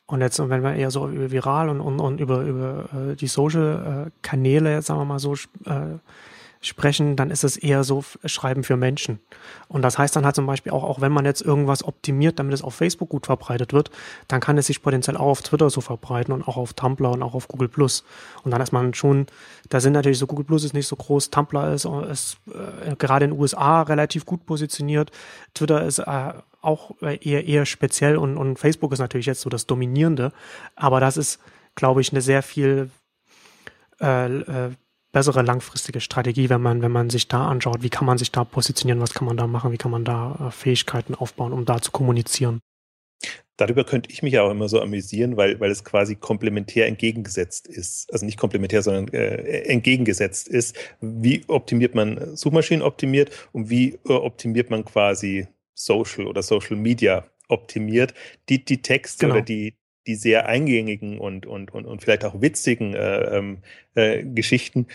Und jetzt, wenn wir eher so über viral und, und, und über, über äh, die Social-Kanäle, jetzt sagen wir mal so, äh, sprechen, dann ist es eher so Schreiben für Menschen. Und das heißt dann halt zum Beispiel auch, auch wenn man jetzt irgendwas optimiert, damit es auf Facebook gut verbreitet wird, dann kann es sich potenziell auch auf Twitter so verbreiten und auch auf Tumblr und auch auf Google Plus. Und dann ist man schon, da sind natürlich so Google Plus ist nicht so groß, Tumblr ist, ist äh, gerade in den USA relativ gut positioniert, Twitter ist äh, auch eher, eher speziell und, und Facebook ist natürlich jetzt so das Dominierende. Aber das ist, glaube ich, eine sehr viel äh, äh, bessere langfristige Strategie, wenn man, wenn man sich da anschaut, wie kann man sich da positionieren, was kann man da machen, wie kann man da äh, Fähigkeiten aufbauen, um da zu kommunizieren. Darüber könnte ich mich auch immer so amüsieren, weil, weil es quasi komplementär entgegengesetzt ist. Also nicht komplementär, sondern äh, entgegengesetzt ist. Wie optimiert man Suchmaschinen optimiert und wie äh, optimiert man quasi Social oder Social Media optimiert? Die, die Texte genau. oder die, die sehr eingängigen und, und, und, und vielleicht auch witzigen äh, ähm, äh, Geschichten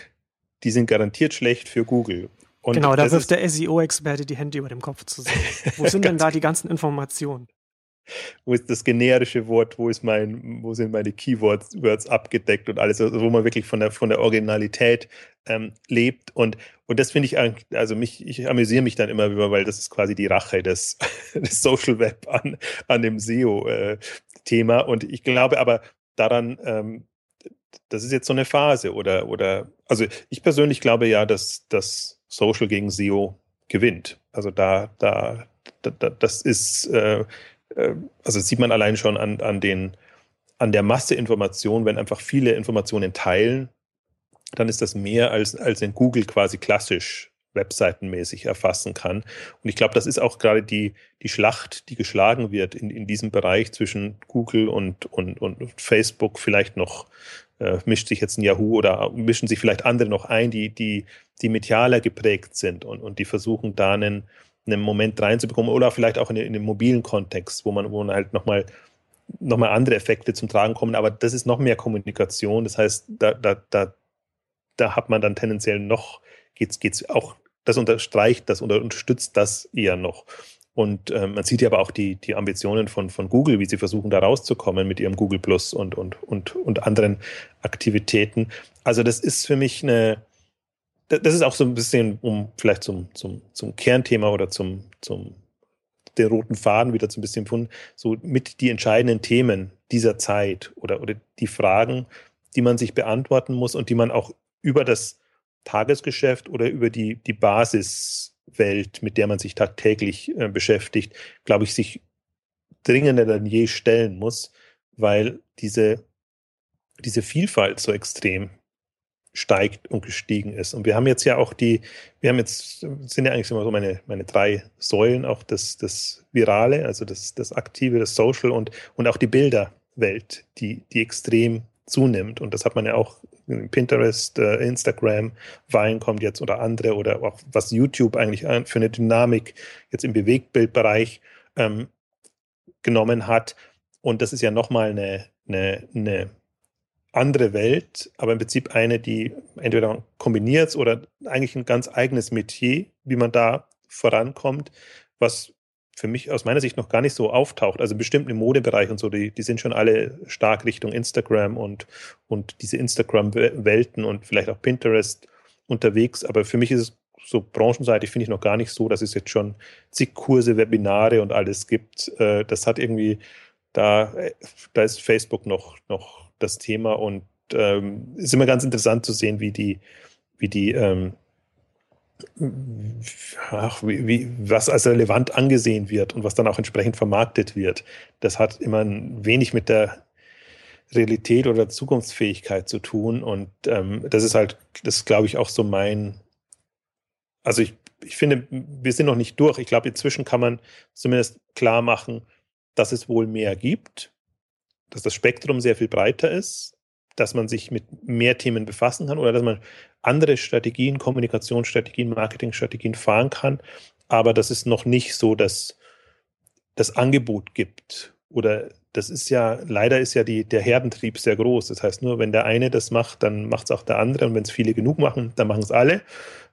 die sind garantiert schlecht für Google. Und genau, da wirft der SEO-Experte die Hände über dem Kopf zusammen. Wo sind denn da die ganzen Informationen? Wo ist das generische Wort, wo ist mein, wo sind meine Keywords Words abgedeckt und alles, also wo man wirklich von der von der Originalität ähm, lebt. Und, und das finde ich also mich, ich amüsiere mich dann immer über, weil das ist quasi die Rache des, des Social Web an, an dem SEO-Thema. Äh, und ich glaube aber daran, ähm, das ist jetzt so eine Phase oder, oder, also ich persönlich glaube ja, dass das Social gegen SEO gewinnt. Also da, da, da das ist, äh, äh, also sieht man allein schon an, an den, an der Masse Information, wenn einfach viele Informationen teilen, dann ist das mehr als, als in Google quasi klassisch webseitenmäßig erfassen kann. Und ich glaube, das ist auch gerade die, die Schlacht, die geschlagen wird in, in diesem Bereich zwischen Google und, und, und Facebook, vielleicht noch äh, mischt sich jetzt ein Yahoo oder mischen sich vielleicht andere noch ein, die, die, die medialer geprägt sind und, und die versuchen da einen, einen Moment reinzubekommen oder vielleicht auch in, in den mobilen Kontext, wo man, wo man halt nochmal noch mal andere Effekte zum Tragen kommen. Aber das ist noch mehr Kommunikation. Das heißt, da, da, da, da hat man dann tendenziell noch, geht's, geht's auch, das unterstreicht das oder unterstützt das eher noch. Und äh, man sieht ja aber auch die, die Ambitionen von, von Google, wie sie versuchen, da rauszukommen mit ihrem Google Plus und, und, und, und anderen Aktivitäten. Also das ist für mich eine, das ist auch so ein bisschen, um vielleicht zum, zum, zum Kernthema oder zum, zum den roten Faden wieder so ein bisschen von, so mit die entscheidenden Themen dieser Zeit oder, oder die Fragen, die man sich beantworten muss und die man auch über das Tagesgeschäft oder über die, die Basis Welt, mit der man sich tagtäglich äh, beschäftigt, glaube ich, sich dringender denn je stellen muss, weil diese, diese Vielfalt so extrem steigt und gestiegen ist. Und wir haben jetzt ja auch die, wir haben jetzt, sind ja eigentlich immer so meine, meine drei Säulen, auch das, das Virale, also das, das Aktive, das Social und, und auch die Bilderwelt, die, die extrem zunimmt. Und das hat man ja auch Pinterest, äh, Instagram, Vine kommt jetzt oder andere oder auch was YouTube eigentlich für eine Dynamik jetzt im Bewegtbildbereich ähm, genommen hat. Und das ist ja nochmal eine, eine, eine andere Welt, aber im Prinzip eine, die entweder kombiniert oder eigentlich ein ganz eigenes Metier, wie man da vorankommt, was für mich aus meiner Sicht noch gar nicht so auftaucht. Also bestimmt im Modebereich und so, die, die sind schon alle stark Richtung Instagram und, und diese Instagram-Welten und vielleicht auch Pinterest unterwegs. Aber für mich ist es so branchenseitig, finde ich noch gar nicht so, dass es jetzt schon zig Kurse, Webinare und alles gibt. Äh, das hat irgendwie, da, da ist Facebook noch, noch das Thema und ähm, ist immer ganz interessant zu sehen, wie die, wie die ähm, ach, wie, wie, was als relevant angesehen wird und was dann auch entsprechend vermarktet wird. Das hat immer ein wenig mit der Realität oder Zukunftsfähigkeit zu tun. Und ähm, das ist halt, das glaube ich auch so mein, also ich, ich finde, wir sind noch nicht durch. Ich glaube, inzwischen kann man zumindest klar machen, dass es wohl mehr gibt, dass das Spektrum sehr viel breiter ist, dass man sich mit mehr Themen befassen kann oder dass man andere Strategien, Kommunikationsstrategien, Marketingstrategien fahren kann. Aber das ist noch nicht so, dass das Angebot gibt oder das ist ja, leider ist ja die, der Herdentrieb sehr groß. Das heißt, nur wenn der eine das macht, dann macht es auch der andere. Und wenn es viele genug machen, dann machen es alle.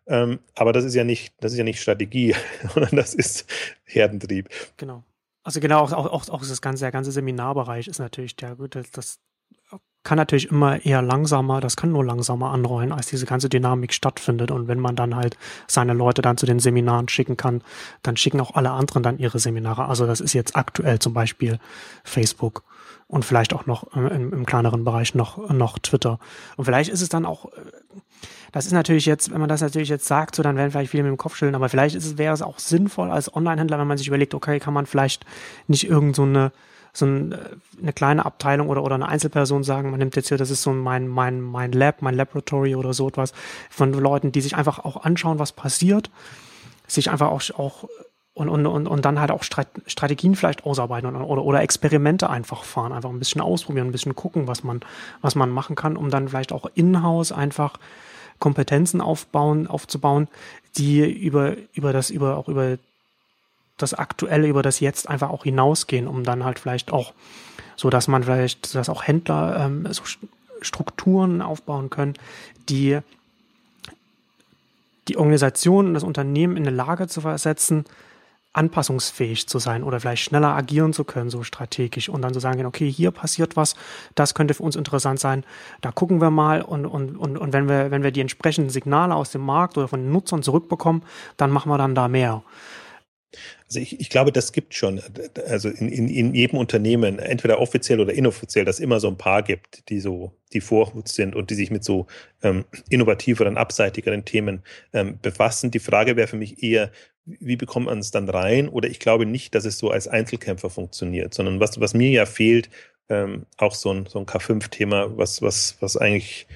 Ähm, aber das ist ja nicht, das ist ja nicht Strategie, sondern das ist Herdentrieb. Genau. Also genau, auch, auch, auch das ganze, der ganze Seminarbereich ist natürlich der, das, das kann natürlich immer eher langsamer, das kann nur langsamer anrollen, als diese ganze Dynamik stattfindet. Und wenn man dann halt seine Leute dann zu den Seminaren schicken kann, dann schicken auch alle anderen dann ihre Seminare. Also das ist jetzt aktuell zum Beispiel Facebook und vielleicht auch noch im, im kleineren Bereich noch, noch Twitter. Und vielleicht ist es dann auch, äh, das ist natürlich jetzt, wenn man das natürlich jetzt sagt, so dann werden vielleicht viele mit dem Kopf schütteln, aber vielleicht ist es, wäre es auch sinnvoll als Online-Händler, wenn man sich überlegt, okay, kann man vielleicht nicht irgend so eine so ein, äh, eine kleine Abteilung oder, oder eine Einzelperson sagen, man nimmt jetzt hier, das ist so mein, mein, mein Lab, mein Laboratory oder so etwas von Leuten, die sich einfach auch anschauen, was passiert, sich einfach auch, auch und, und, und, und dann halt auch Strategien vielleicht ausarbeiten oder, oder Experimente einfach fahren, einfach ein bisschen ausprobieren, ein bisschen gucken, was man, was man machen kann, um dann vielleicht auch in-house einfach Kompetenzen aufbauen, aufzubauen, die über, über das, über, auch über das Aktuelle, über das Jetzt einfach auch hinausgehen, um dann halt vielleicht auch, so dass man vielleicht, dass auch Händler ähm, so Strukturen aufbauen können, die die Organisation und das Unternehmen in eine Lage zu versetzen, anpassungsfähig zu sein oder vielleicht schneller agieren zu können, so strategisch und dann zu sagen, okay, hier passiert was, das könnte für uns interessant sein, da gucken wir mal und, und, und, und wenn wir, wenn wir die entsprechenden Signale aus dem Markt oder von den Nutzern zurückbekommen, dann machen wir dann da mehr. Also ich, ich glaube, das gibt schon, also in, in, in jedem Unternehmen, entweder offiziell oder inoffiziell, dass immer so ein paar gibt, die so die Vorhut sind und die sich mit so ähm, innovativeren, abseitigeren Themen ähm, befassen. Die Frage wäre für mich eher, wie bekommt man es dann rein? Oder ich glaube nicht, dass es so als Einzelkämpfer funktioniert, sondern was, was mir ja fehlt, ähm, auch so ein, so ein K5-Thema, was, was, was eigentlich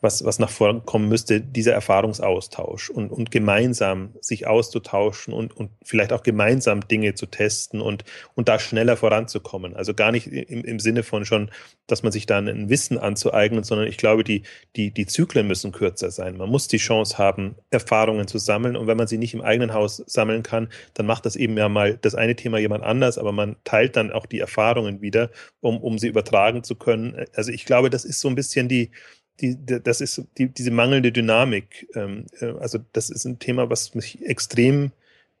was, was nach vorne kommen müsste, dieser Erfahrungsaustausch und, und gemeinsam sich auszutauschen und, und vielleicht auch gemeinsam Dinge zu testen und, und da schneller voranzukommen. Also gar nicht im, im Sinne von schon, dass man sich da ein Wissen anzueignen, sondern ich glaube, die, die, die Zyklen müssen kürzer sein. Man muss die Chance haben, Erfahrungen zu sammeln. Und wenn man sie nicht im eigenen Haus sammeln kann, dann macht das eben ja mal das eine Thema jemand anders, aber man teilt dann auch die Erfahrungen wieder, um, um sie übertragen zu können. Also ich glaube, das ist so ein bisschen die, die, das ist die, diese mangelnde Dynamik. Ähm, äh, also das ist ein Thema, was mich extrem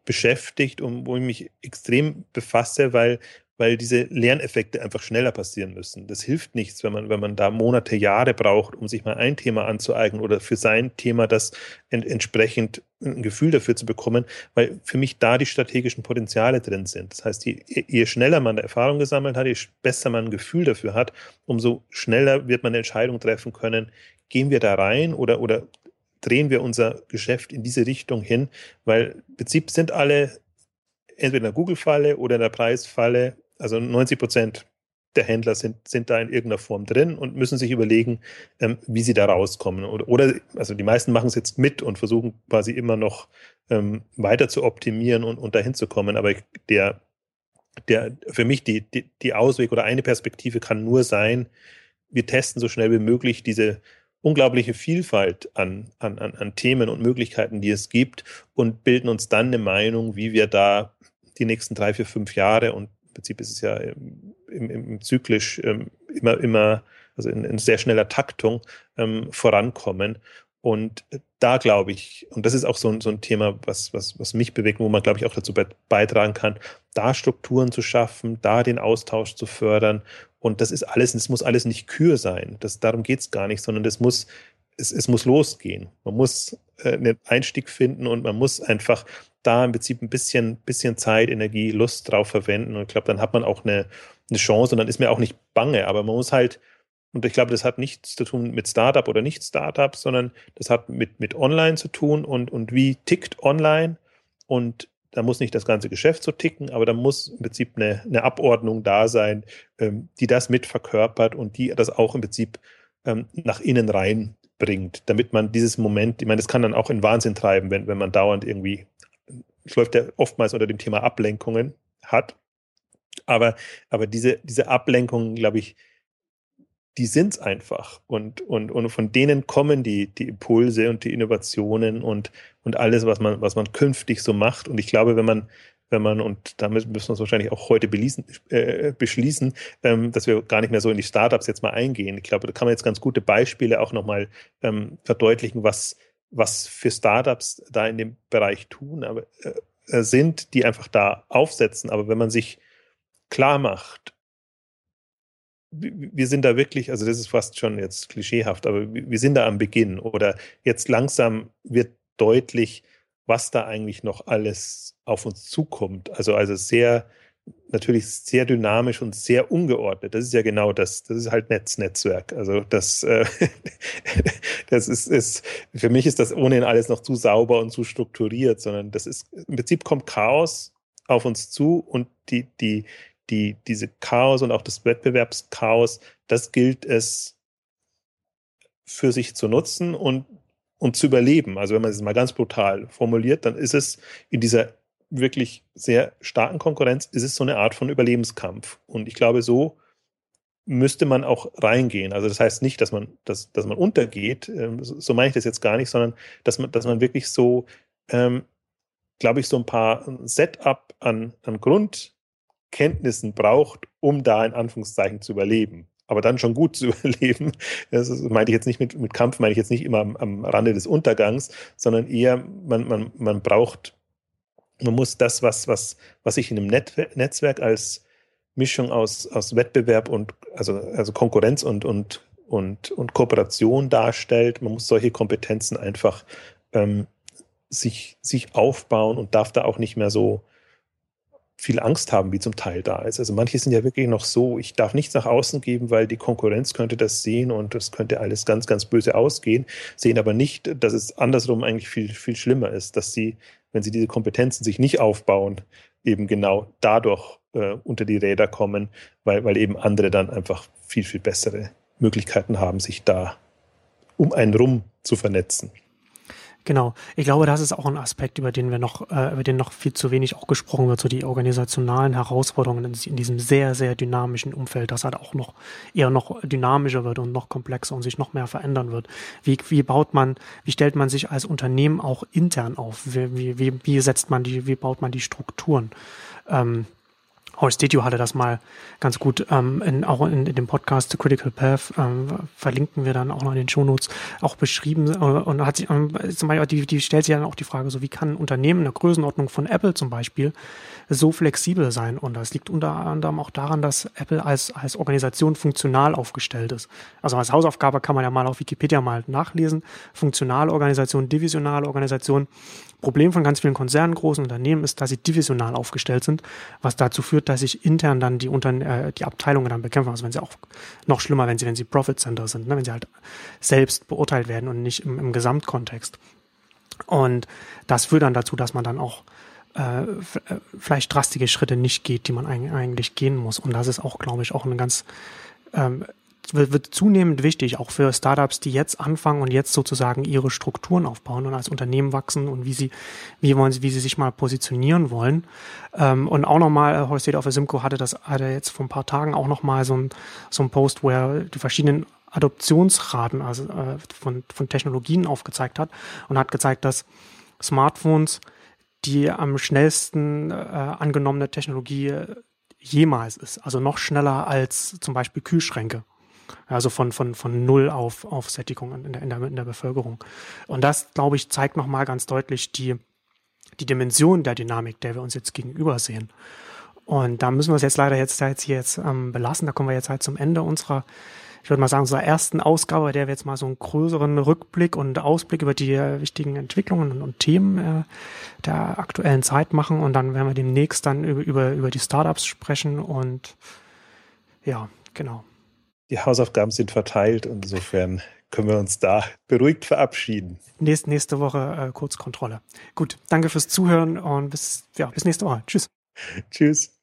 beschäftigt und wo ich mich extrem befasse, weil weil diese Lerneffekte einfach schneller passieren müssen. Das hilft nichts, wenn man, wenn man da Monate, Jahre braucht, um sich mal ein Thema anzueignen oder für sein Thema das ent entsprechend ein Gefühl dafür zu bekommen, weil für mich da die strategischen Potenziale drin sind. Das heißt, je, je schneller man Erfahrung gesammelt hat, je besser man ein Gefühl dafür hat, umso schneller wird man eine Entscheidung treffen können, gehen wir da rein oder, oder drehen wir unser Geschäft in diese Richtung hin, weil im Prinzip sind alle entweder in der Google-Falle oder in der Preisfalle also 90 Prozent der Händler sind, sind da in irgendeiner Form drin und müssen sich überlegen, ähm, wie sie da rauskommen. Oder, oder, also die meisten machen es jetzt mit und versuchen quasi immer noch ähm, weiter zu optimieren und, und dahin zu kommen. Aber der, der, für mich die, die, die Ausweg oder eine Perspektive kann nur sein, wir testen so schnell wie möglich diese unglaubliche Vielfalt an, an, an, an Themen und Möglichkeiten, die es gibt und bilden uns dann eine Meinung, wie wir da die nächsten drei, vier, fünf Jahre und Prinzip ist es ja im, im, im zyklisch ähm, immer, immer, also in, in, sehr schneller Taktung ähm, vorankommen. Und da glaube ich, und das ist auch so ein, so ein Thema, was, was, was mich bewegt, wo man, glaube ich, auch dazu beitragen kann, da Strukturen zu schaffen, da den Austausch zu fördern. Und das ist alles, es muss alles nicht Kür sein. Das, darum geht es gar nicht, sondern das muss, es, es muss losgehen. Man muss äh, einen Einstieg finden und man muss einfach da im Prinzip ein bisschen, bisschen Zeit, Energie, Lust drauf verwenden. Und ich glaube, dann hat man auch eine, eine Chance und dann ist mir auch nicht bange. Aber man muss halt Und ich glaube, das hat nichts zu tun mit Startup oder nicht Startup, sondern das hat mit, mit Online zu tun und, und wie tickt Online. Und da muss nicht das ganze Geschäft so ticken, aber da muss im Prinzip eine, eine Abordnung da sein, ähm, die das mit verkörpert und die das auch im Prinzip ähm, nach innen rein bringt, damit man dieses Moment, ich meine, das kann dann auch in Wahnsinn treiben, wenn, wenn man dauernd irgendwie, läuft ja oftmals unter dem Thema Ablenkungen hat. Aber, aber diese, diese Ablenkungen, glaube ich, die sind es einfach. Und, und, und von denen kommen die, die Impulse und die Innovationen und, und alles, was man, was man künftig so macht. Und ich glaube, wenn man, wenn man, und damit müssen wir uns wahrscheinlich auch heute beließen, äh, beschließen, ähm, dass wir gar nicht mehr so in die Startups jetzt mal eingehen. Ich glaube, da kann man jetzt ganz gute Beispiele auch nochmal ähm, verdeutlichen, was, was für Startups da in dem Bereich tun, aber äh, sind, die einfach da aufsetzen. Aber wenn man sich klar macht, wir sind da wirklich, also das ist fast schon jetzt klischeehaft, aber wir sind da am Beginn oder jetzt langsam wird deutlich, was da eigentlich noch alles auf uns zukommt. Also, also sehr, natürlich sehr dynamisch und sehr ungeordnet. Das ist ja genau das. Das ist halt Netznetzwerk. Also das, äh, das ist, ist, für mich ist das ohnehin alles noch zu sauber und zu strukturiert, sondern das ist, im Prinzip kommt Chaos auf uns zu und die, die, die, diese Chaos und auch das Wettbewerbschaos, das gilt es für sich zu nutzen und, und zu überleben. Also wenn man es mal ganz brutal formuliert, dann ist es in dieser wirklich sehr starken Konkurrenz, ist es so eine Art von Überlebenskampf. Und ich glaube, so müsste man auch reingehen. Also das heißt nicht, dass man, dass, dass man untergeht, ähm, so meine ich das jetzt gar nicht, sondern dass man, dass man wirklich so, ähm, glaube ich, so ein paar Setup an, an Grund Kenntnissen braucht, um da in Anführungszeichen zu überleben. Aber dann schon gut zu überleben. Das meine ich jetzt nicht mit, mit Kampf, meine ich jetzt nicht immer am, am Rande des Untergangs, sondern eher, man, man, man braucht, man muss das, was, was, was sich in einem Net Netzwerk als Mischung aus, aus Wettbewerb und also, also Konkurrenz und, und, und, und Kooperation darstellt, man muss solche Kompetenzen einfach ähm, sich, sich aufbauen und darf da auch nicht mehr so, viel Angst haben, wie zum Teil da ist. Also manche sind ja wirklich noch so, ich darf nichts nach außen geben, weil die Konkurrenz könnte das sehen und das könnte alles ganz, ganz böse ausgehen, sehen aber nicht, dass es andersrum eigentlich viel, viel schlimmer ist, dass sie, wenn sie diese Kompetenzen sich nicht aufbauen, eben genau dadurch äh, unter die Räder kommen, weil, weil eben andere dann einfach viel, viel bessere Möglichkeiten haben, sich da um einen rum zu vernetzen. Genau. Ich glaube, das ist auch ein Aspekt, über den wir noch, äh, über den noch viel zu wenig auch gesprochen wird, so die organisationalen Herausforderungen in, diesem sehr, sehr dynamischen Umfeld, das halt auch noch eher noch dynamischer wird und noch komplexer und sich noch mehr verändern wird. Wie, wie baut man, wie stellt man sich als Unternehmen auch intern auf? Wie, wie, wie setzt man die, wie baut man die Strukturen? Ähm, Horst Didio hatte das mal ganz gut ähm, in, auch in, in, dem Podcast The Critical Path, ähm, verlinken wir dann auch noch in den Shownotes, auch beschrieben äh, und hat sich, ähm, zum Beispiel, die, die stellt sich dann auch die Frage, so wie kann ein Unternehmen in der Größenordnung von Apple zum Beispiel so flexibel sein? Und das liegt unter anderem auch daran, dass Apple als, als Organisation funktional aufgestellt ist. Also als Hausaufgabe kann man ja mal auf Wikipedia mal nachlesen. Funktionale Organisation, divisionale Organisation. Problem von ganz vielen Konzernen, großen Unternehmen ist, dass sie divisional aufgestellt sind, was dazu führt, dass sich intern dann die, Unter äh, die Abteilungen dann bekämpfen. Also wenn sie auch noch schlimmer, wenn sie, wenn sie Profit Center sind, ne? wenn sie halt selbst beurteilt werden und nicht im, im Gesamtkontext. Und das führt dann dazu, dass man dann auch äh, äh vielleicht drastische Schritte nicht geht, die man eigentlich gehen muss. Und das ist auch, glaube ich, auch ein ganz ähm, wird zunehmend wichtig, auch für Startups, die jetzt anfangen und jetzt sozusagen ihre Strukturen aufbauen und als Unternehmen wachsen und wie sie, wie wollen sie, wie sie sich mal positionieren wollen. Ähm, und auch nochmal, äh, Horst auf Simco hatte das, hatte jetzt vor ein paar Tagen auch nochmal so ein, so ein Post, wo er die verschiedenen Adoptionsraten also äh, von, von Technologien aufgezeigt hat und hat gezeigt, dass Smartphones die am schnellsten äh, angenommene Technologie jemals ist. Also noch schneller als zum Beispiel Kühlschränke. Also von, von, von null auf, auf Sättigung in der, in, der, in der Bevölkerung. Und das, glaube ich, zeigt nochmal ganz deutlich die, die Dimension der Dynamik, der wir uns jetzt gegenüber sehen. Und da müssen wir es jetzt leider jetzt, jetzt hier jetzt ähm, belassen. Da kommen wir jetzt halt zum Ende unserer, ich würde mal sagen, unserer ersten Ausgabe, der wir jetzt mal so einen größeren Rückblick und Ausblick über die äh, wichtigen Entwicklungen und, und Themen äh, der aktuellen Zeit machen. Und dann werden wir demnächst dann über, über, über die Startups sprechen und ja, genau. Die Hausaufgaben sind verteilt, insofern können wir uns da beruhigt verabschieden. Nächste, nächste Woche äh, Kurzkontrolle. Gut, danke fürs Zuhören und bis, ja, bis nächste Woche. Tschüss. Tschüss.